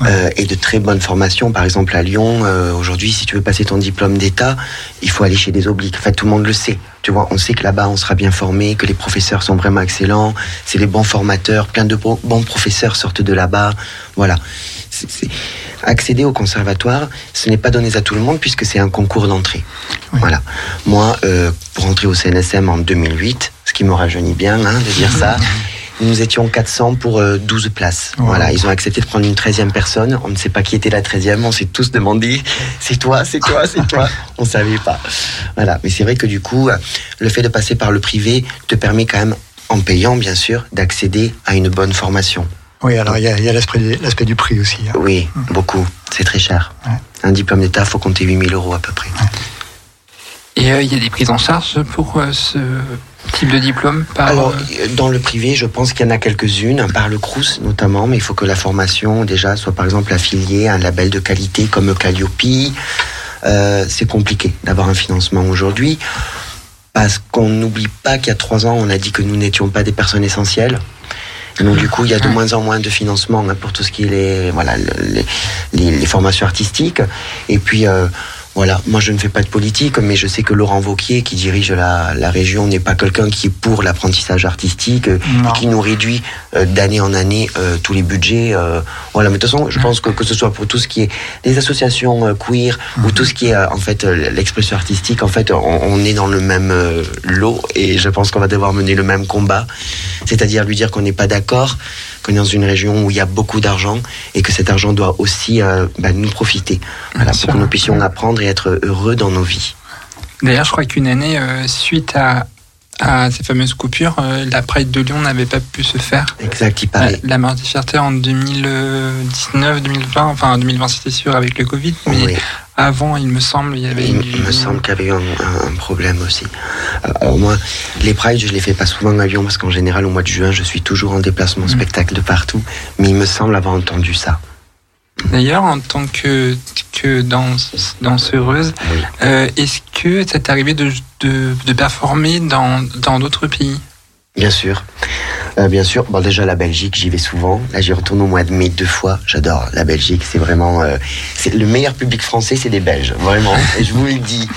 euh, et de très bonnes formations. Par exemple, à Lyon, euh, aujourd'hui, si tu veux passer ton diplôme d'État, il faut aller chez des obliques. En fait, tout le monde le sait. Tu vois, on sait que là-bas, on sera bien formé, que les professeurs sont vraiment excellents, c'est les bons formateurs, plein de bons professeurs sortent de là-bas. Voilà. Accéder au conservatoire, ce n'est pas donné à tout le monde puisque c'est un concours d'entrée. Voilà. Moi, euh, pour entrer au CNSM en 2008, ce qui me rajeunit bien hein, de dire ça, nous étions 400 pour euh, 12 places. Voilà, ils ont accepté de prendre une 13e personne. On ne sait pas qui était la 13e. On s'est tous demandé c'est toi, c'est toi, c'est toi. On ne savait pas. Voilà. Mais c'est vrai que du coup, euh, le fait de passer par le privé te permet quand même, en payant bien sûr, d'accéder à une bonne formation. Oui, alors il y a, il y a l'aspect l'aspect du prix aussi. hein. Oui, beaucoup. C'est très cher. Un diplôme d'État, faut compter 8000 euros à peu près. Et euh, il y a des prises en charge pour euh, ce type de diplôme par, Alors, dans le privé, je pense qu'il y en a quelques-unes, par le CRUS notamment, mais il faut que la formation déjà soit par exemple affiliée à un label de qualité comme Calliope. Euh, c'est compliqué d'avoir un financement aujourd'hui parce qu'on n'oublie pas qu'il y a trois ans, on a dit que nous n'étions pas des personnes essentielles. Donc du coup, il y a de moins en moins de financement hein, pour tout ce qui est les, voilà, le- les, les- les formations artistiques. Et puis, euh, voilà, moi je ne fais pas de politique, mais je sais que Laurent Vauquier, qui dirige la, la région, n'est pas quelqu'un qui est pour l'apprentissage artistique euh, Non. et qui nous réduit euh, d'année en année euh, tous les budgets. euh, voilà, mais de toute façon, je pense que que ce soit pour tout ce qui est des associations euh, queer ou tout ce qui est euh, en fait l'expression artistique, en fait, on, on est dans le même euh, lot et je pense qu'on va devoir mener le même combat, c'est-à-dire lui dire qu'on n'est pas d'accord, qu'on est dans une région où il y a beaucoup d'argent et que cet argent doit aussi euh, bah, nous profiter, voilà, pour que nous puissions apprendre et être heureux dans nos vies. D'ailleurs, je crois qu'une année, euh, suite à, à ces fameuses coupures, euh, la Pride de Lyon n'avait pas pu se faire. Exact, il La, paraît. la marche des fiertés en 2019, 2020, enfin 2020 c'était sûr avec le Covid, mais Oui. avant, il me semble, il y avait Il, me semble qu'il y avait eu un, un- un problème aussi. Euh, Alors moi, les prides, je les fais pas souvent en avion parce qu'en général, au mois de juin, je suis toujours en déplacement Mm. spectacle de partout. Mais il me semble avoir entendu ça. D'ailleurs, en tant que, que danse, danseuse, euh, est-ce que ça t'est arrivé de, de, de performer dans dans d'autres pays? Bien sûr. Euh, bien sûr. Bon, déjà, la Belgique, j'y vais souvent. Là, j'y retourne au mois de mai deux fois. J'adore la Belgique. C'est vraiment. euh, c'est le meilleur public français, c'est des Belges. Vraiment. Et je vous le dis.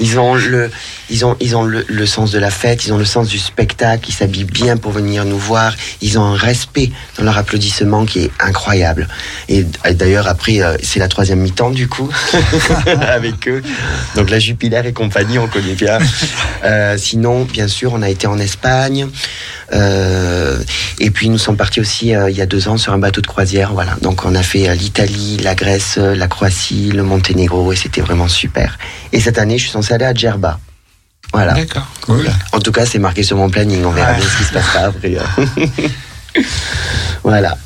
Ils ont le. Ils ont, ils ont le, sens de la fête, ils ont le sens du spectacle, ils s'habillent bien pour venir nous voir, ils ont un respect dans leur applaudissement qui est incroyable. Et d'ailleurs, après, euh, c'est la troisième mi-temps du coup, avec eux. Donc la Jupiler et compagnie, on connaît bien. Euh, sinon, bien sûr, on a été en Espagne. Euh, et puis nous sommes partis aussi il y a deux ans sur un bateau de croisière. Voilà. Donc on a fait l'Italie, la Grèce, la Croatie, le Monténégro et c'était vraiment super. Et cette année, je suis censé aller à Djerba. Voilà. D'accord. Cool. En tout cas, c'est marqué sur mon planning. On verra Ouais. bien ce qui se passera après. euh. voilà.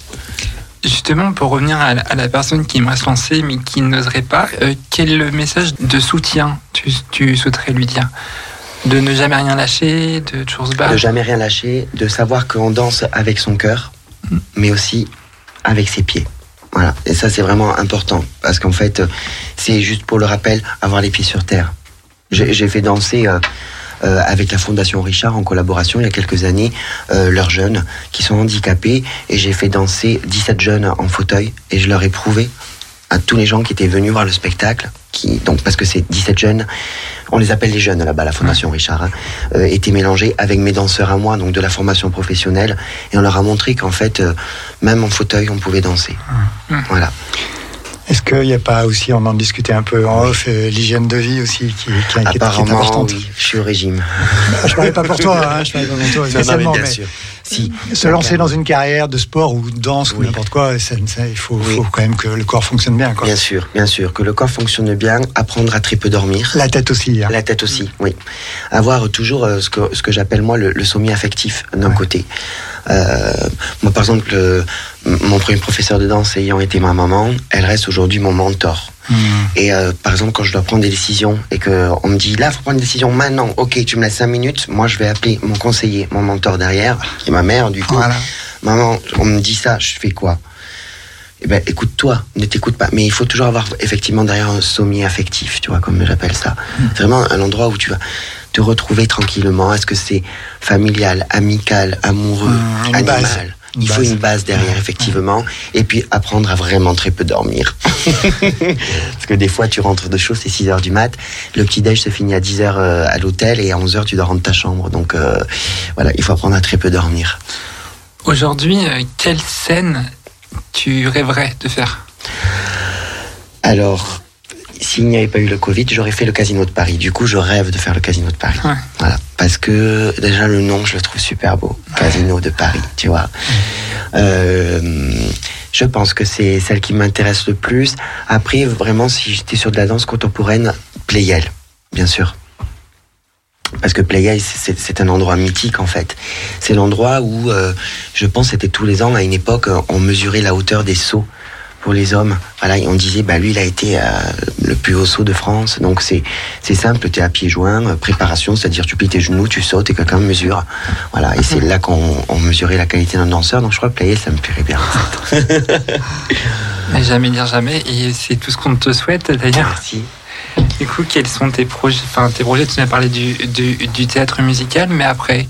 Justement, pour revenir à la, à la personne qui aimerait se lancer mais qui n'oserait pas, euh, quel message de soutien tu, tu souhaiterais lui dire? De ne jamais rien lâcher, de toujours se battre? De jamais rien lâcher, de savoir qu'on danse avec son cœur, mais aussi avec ses pieds. Voilà. Et ça, c'est vraiment important. Parce qu'en fait, euh, c'est juste pour le rappel, avoir les pieds sur terre. J'ai fait danser euh, euh, avec la Fondation Richard en collaboration il y a quelques années euh, leurs jeunes qui sont handicapés. Et j'ai fait danser 17 jeunes en fauteuil. Et je leur ai prouvé à tous les gens qui étaient venus voir le spectacle, qui, donc parce que c'est 17 jeunes, on les appelle les jeunes là-bas, la Fondation Richard, hein, euh, étaient mélangés avec mes danseurs à moi, donc de la formation professionnelle, et on leur a montré qu'en fait, euh, même en fauteuil, on pouvait danser. Voilà. Est-ce qu'il n'y a pas aussi, on en discutait un peu en off, euh, l'hygiène de vie aussi qui, qui, qui est- qui est importante oui, je suis au régime. Je parlais pas pour toi, hein, je parlais pas pour toi, Non, non, mais bien mais sûr. Si. Se lancer dans une carrière de sport ou de danse ou n'importe quoi, ça- ça- il faut, Oui. faut quand même que le corps fonctionne bien. Quoi. Bien sûr, bien sûr. Que le corps fonctionne bien, apprendre à très peu dormir. La tête aussi. hein. La tête aussi, oui. Avoir toujours euh, ce que, ce que j'appelle moi le, le sommeil affectif d'un Ouais. côté. Euh, moi, par exemple, mon premier professeur de danse ayant été ma maman, elle reste aujourd'hui mon mentor. Hmm. Et euh, par exemple, quand je dois prendre des décisions et que on me dit là, faut prendre une décision maintenant. Ok, tu me laisses cinq minutes. Moi, je vais appeler mon conseiller, mon mentor derrière, qui est ma mère du coup. Voilà. Maman, on me dit ça, je fais quoi? Eh ben, écoute-toi, ne t'écoute pas. Mais il faut toujours avoir effectivement derrière un sommier affectif, tu vois, comme j'appelle ça. C'est vraiment un endroit où tu vas te retrouver tranquillement. Est-ce que c'est familial, amical, amoureux, Mmh, une base. Il faut une base derrière, effectivement. Et puis apprendre à vraiment très peu dormir. Parce que des fois, tu rentres de chaud, c'est 6 heures du mat. Le petit-déj se finit à 10 heures euh, à l'hôtel et à 11 heures, tu dois rentrer ta chambre. Donc euh, voilà, il faut apprendre à très peu dormir. Aujourd'hui, euh, quelle scène tu rêverais de faire? Alors, s'il n'y avait pas eu le Covid, j'aurais fait le Casino de Paris. Du coup, je rêve de faire le Casino de Paris. Ouais. Voilà. Parce que déjà, le nom, je le trouve super beau. Casino de Paris, tu vois. Euh, je pense que c'est celle qui m'intéresse le plus. Après, vraiment, si j'étais sur de la danse contemporaine, Playel, bien sûr. Parce que Playel, c'est un endroit mythique en fait. C'est l'endroit où, euh, je pense, c'était tous les ans, à une époque, on mesurait la hauteur des sauts pour les hommes. Voilà, et on disait, bah lui, il a été euh, le plus haut saut de France. Donc c'est c'est simple, tu es à pieds joints, euh, préparation, c'est-à-dire tu plies tes genoux, tu sautes et quelqu'un mesure. Voilà, et c'est là qu'on on mesurait la qualité d'un danseur. Donc je crois que Playel, ça me plairait bien. Mais jamais dire jamais, et c'est tout ce qu'on te souhaite d'ailleurs. Merci. Du coup, quels sont tes projets Enfin, tes projets, tu m'as parlé du, du, du théâtre musical, mais après,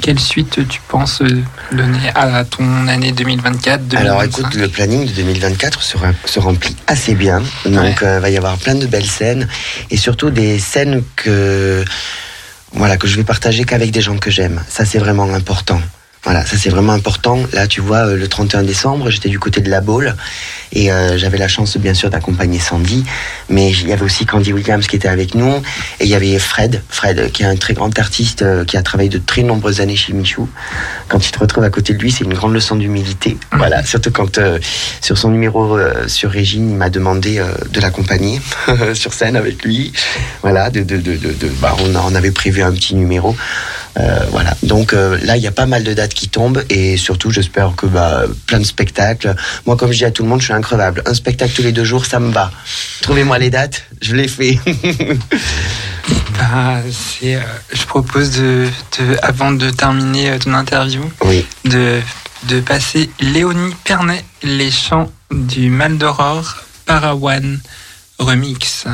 quelle suite tu penses euh, donner à ton année 2024 2025 Alors écoute, le planning de 2024 se, rem- se remplit assez bien. Donc il va y avoir plein de belles scènes et surtout des scènes que voilà que je vais partager qu'avec des gens que j'aime. Ça c'est vraiment important. Voilà, ça c'est vraiment important. Là, tu vois, euh, le 31 décembre, j'étais du côté de la Baule et euh, j'avais la chance, bien sûr, d'accompagner Sandy. Mais il y avait aussi Candy Williams qui était avec nous et il y avait Fred, Fred, qui est un très grand artiste euh, qui a travaillé de très nombreuses années chez Michou. Quand tu te retrouves à côté de lui, c'est une grande leçon d'humilité. Voilà, surtout quand sur son numéro sur Régine, il m'a demandé de l'accompagner sur scène avec lui. Voilà, de, bah, on, on avait prévu un petit numéro. Euh, voilà. Donc euh, là, il y a pas mal de dates qui tombent et surtout, j'espère que bah, plein de spectacles. Moi, comme je dis à tout le monde, je suis increvable. Un spectacle tous les deux jours, ça me va. Trouvez-moi les dates, je les fais. Bah, c'est, euh, je propose de, de- avant de terminer ton interview, oui. de, de passer Léonie Pernet, les chants du Mal d'Aurore, Parawan Remix.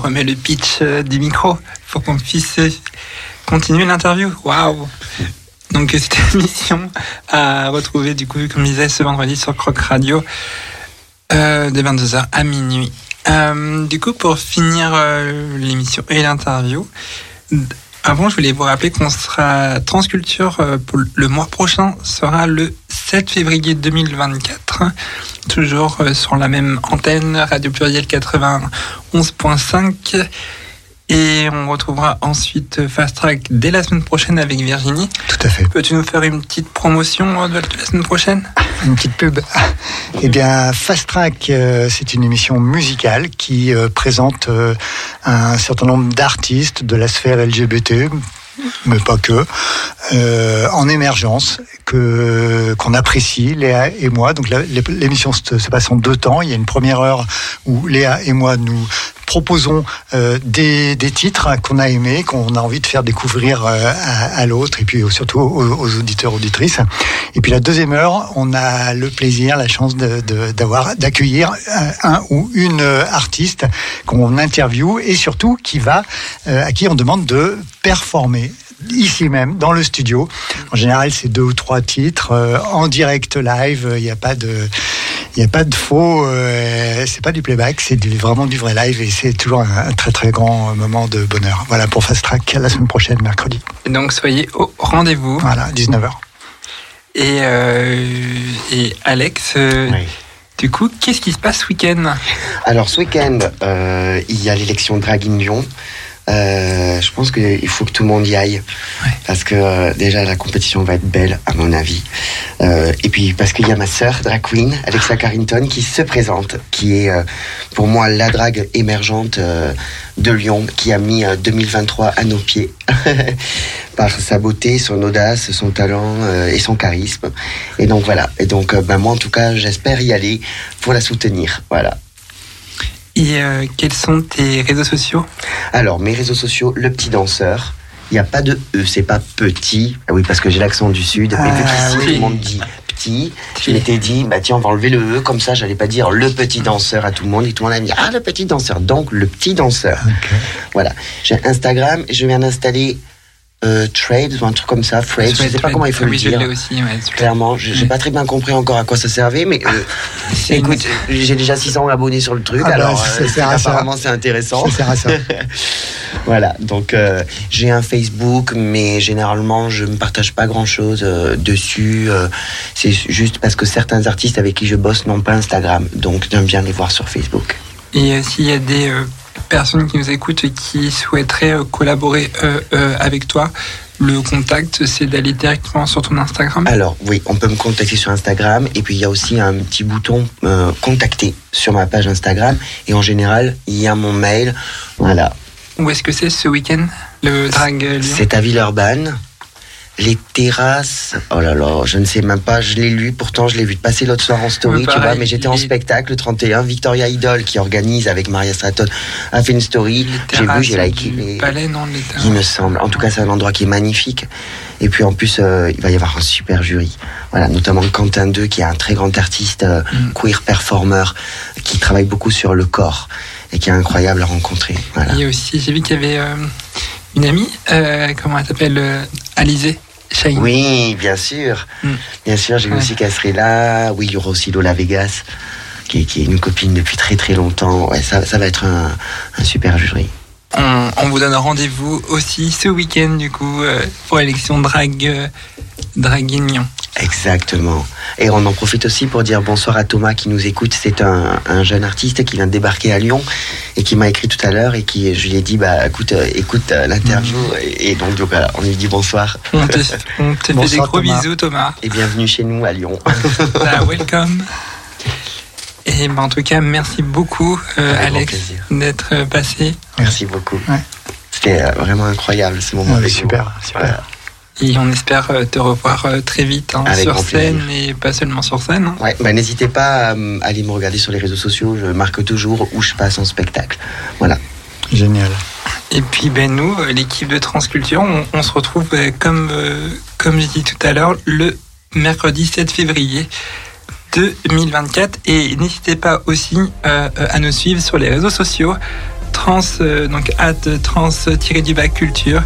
Remet le pitch euh, du micro pour qu'on puisse euh, continuer l'interview. Waouh Donc euh, cette émission à retrouver du coup, comme je disais, ce vendredi sur Croc Radio de 22h à minuit. Du coup, pour finir l'émission et l'interview, avant, je voulais vous rappeler qu'on sera Transculture le mois prochain sera le 7 février 2024, toujours euh, sur la même antenne Radio Pluriel 91.5. Et on retrouvera ensuite Fast Track dès la semaine prochaine avec Virginie. Tout à fait. Peux-tu nous faire une petite promotion euh, de de la semaine prochaine? Une petite pub. Eh bien, Fast Track, euh, c'est une émission musicale qui euh, présente euh, un certain nombre d'artistes de la sphère LGBT, mais pas que, euh, en émergence, que qu'on apprécie, Léa et moi. Donc l'émission se, se passe en deux temps. Il y a une première heure où Léa et moi nous proposons euh, des, des titres qu'on a aimés, qu'on a envie de faire découvrir euh, à, l'autre et puis surtout aux, aux auditeurs auditrices. Et puis la deuxième heure, on a le plaisir, la chance d'avoir d'accueillir un, un ou une euh, artiste qu'on interviewe et surtout qui va euh, à qui on demande de performer ici même dans le studio. En général, c'est deux ou trois titres euh, en direct live. Il n'y a pas de il n'y a pas de faux, euh, c'est pas du playback, c'est du- vraiment du vrai live et c'est toujours un, un très très grand moment de bonheur. Voilà pour Fast Track la semaine prochaine, mercredi. Donc soyez au rendez-vous. Voilà, 19h. Et, euh, et Alex, euh, du coup, qu'est-ce qui se passe ce week-end? Alors ce week-end, euh, il y a l'élection Drag in Lyon. Euh, je pense qu'il faut que tout le monde y aille parce que euh, déjà la compétition va être belle à mon avis. Euh, et puis parce qu'il y a ma sœur drag queen Alexa Carrington qui se présente, qui est pour moi la drague émergente de Lyon, qui a mis euh, 2023 à nos pieds par sa beauté, son audace, son talent et son charisme. Et donc voilà. Et donc ben, moi en tout cas j'espère y aller pour la soutenir. Voilà. Et euh, quels sont tes réseaux sociaux? Alors, mes réseaux sociaux, le petit danseur. Il n'y a pas de E, c'est pas petit. Ah oui, parce que j'ai l'accent du sud. mais vu Ah, qu'ici, oui. tout le monde dit petit, je m'étais dit, bah tiens, on va enlever le E, comme ça, j'allais pas dire le petit danseur à tout le monde. Et tout le monde a dit, ah, le petit danseur. Donc, le petit danseur. Voilà. J'ai Instagram, je viens d'installer euh, Trades ou un truc comme ça, Frades, je sais pas comment il faut le dire. aussi. ouais. Clairement, j'ai j'ai pas très bien compris encore à quoi ça servait, mais euh, écoute, j'ai déjà 600 abonnés sur le truc, Ah bah, alors euh, ça. apparemment c'est intéressant. Ça sert à ça. voilà, donc euh, j'ai un Facebook, mais généralement je ne partage pas grand chose dessus. c'est juste parce que certains artistes avec qui je bosse n'ont pas Instagram, donc j'aime bien les voir sur Facebook. Et s'il y a des personnes qui nous écoutent et qui souhaiteraient euh, collaborer euh, euh, avec toi, le contact, c'est d'aller directement sur ton Instagram. Alors oui, on peut me contacter sur Instagram et puis il y a aussi un petit bouton euh, contacter sur ma page Instagram et en général il y a mon mail. Voilà, Où est-ce que c'est ce week-end Le drag c'est à Villeurbanne. Les terrasses, oh là là, je ne sais même pas, je l'ai lu, pourtant je l'ai vu passer l'autre soir en story, Ouais, tu vois, mais j'étais en spectacle le 31, Victoria Idol qui organise avec Maria Stratton a fait une story, j'ai vu, j'ai liké. les- Palais, non les terrasses. il me semble. En tout cas, c'est un endroit qui est magnifique. Et puis en plus, euh, il va y avoir un super jury. Voilà, notamment Quentin 2, qui est un très grand artiste euh, Mm. queer performer, qui travaille beaucoup sur le corps et qui est incroyable à rencontrer. Voilà. Il y a aussi, j'ai vu qu'il y avait euh, une amie, comment elle s'appelle euh, Alizé Shine. Oui, bien sûr. Mm. Bien sûr, j'ai aussi là. Oui, il y aura aussi Lola Vegas, qui est, qui est une copine depuis très très longtemps. Ouais, ça, ça va être un, un super jury. On, on vous donne rendez-vous aussi ce week-end du coup euh, pour l'élection drag euh, Draguignon. Exactement. Et on en profite aussi pour dire bonsoir à Thomas qui nous écoute. C'est un, un jeune artiste qui vient de débarquer à Lyon et qui m'a écrit tout à l'heure et qui je lui ai dit bah écoute euh, écoute euh, l'interview et, et donc, donc, voilà, on lui dit bonsoir. On te, on te fait des Bonsoir, gros Thomas. bisous Thomas. Et bienvenue chez nous à Lyon. Bah, welcome. Et ben, en tout cas, merci beaucoup euh, Alex d'être passé. Merci beaucoup. C'était euh, vraiment incroyable ce moment Ouais, avec super, vous. super. Voilà. Et on espère euh, te revoir euh, très vite hein, sur scène et pas seulement sur scène. hein. Ouais, bah, n'hésitez pas à euh, aller me regarder sur les réseaux sociaux. Je marque toujours où je passe en spectacle. Voilà. Génial. Et puis ben nous, l'équipe de Transculture, on, on se retrouve euh, comme euh, comme j'ai dit tout à l'heure le mercredi 7 février 2024 et n'hésitez pas aussi euh, à nous suivre sur les réseaux sociaux trans, euh, donc at trans-du-bac culture.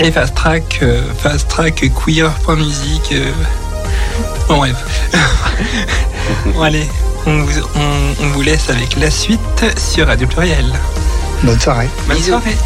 Et fast track, euh, fast track queer.musique. euh. Bon, bref. bon, allez, on vous, on- on vous laisse avec la suite sur Radio Pluriel. Bonne soirée. Bonne soirée.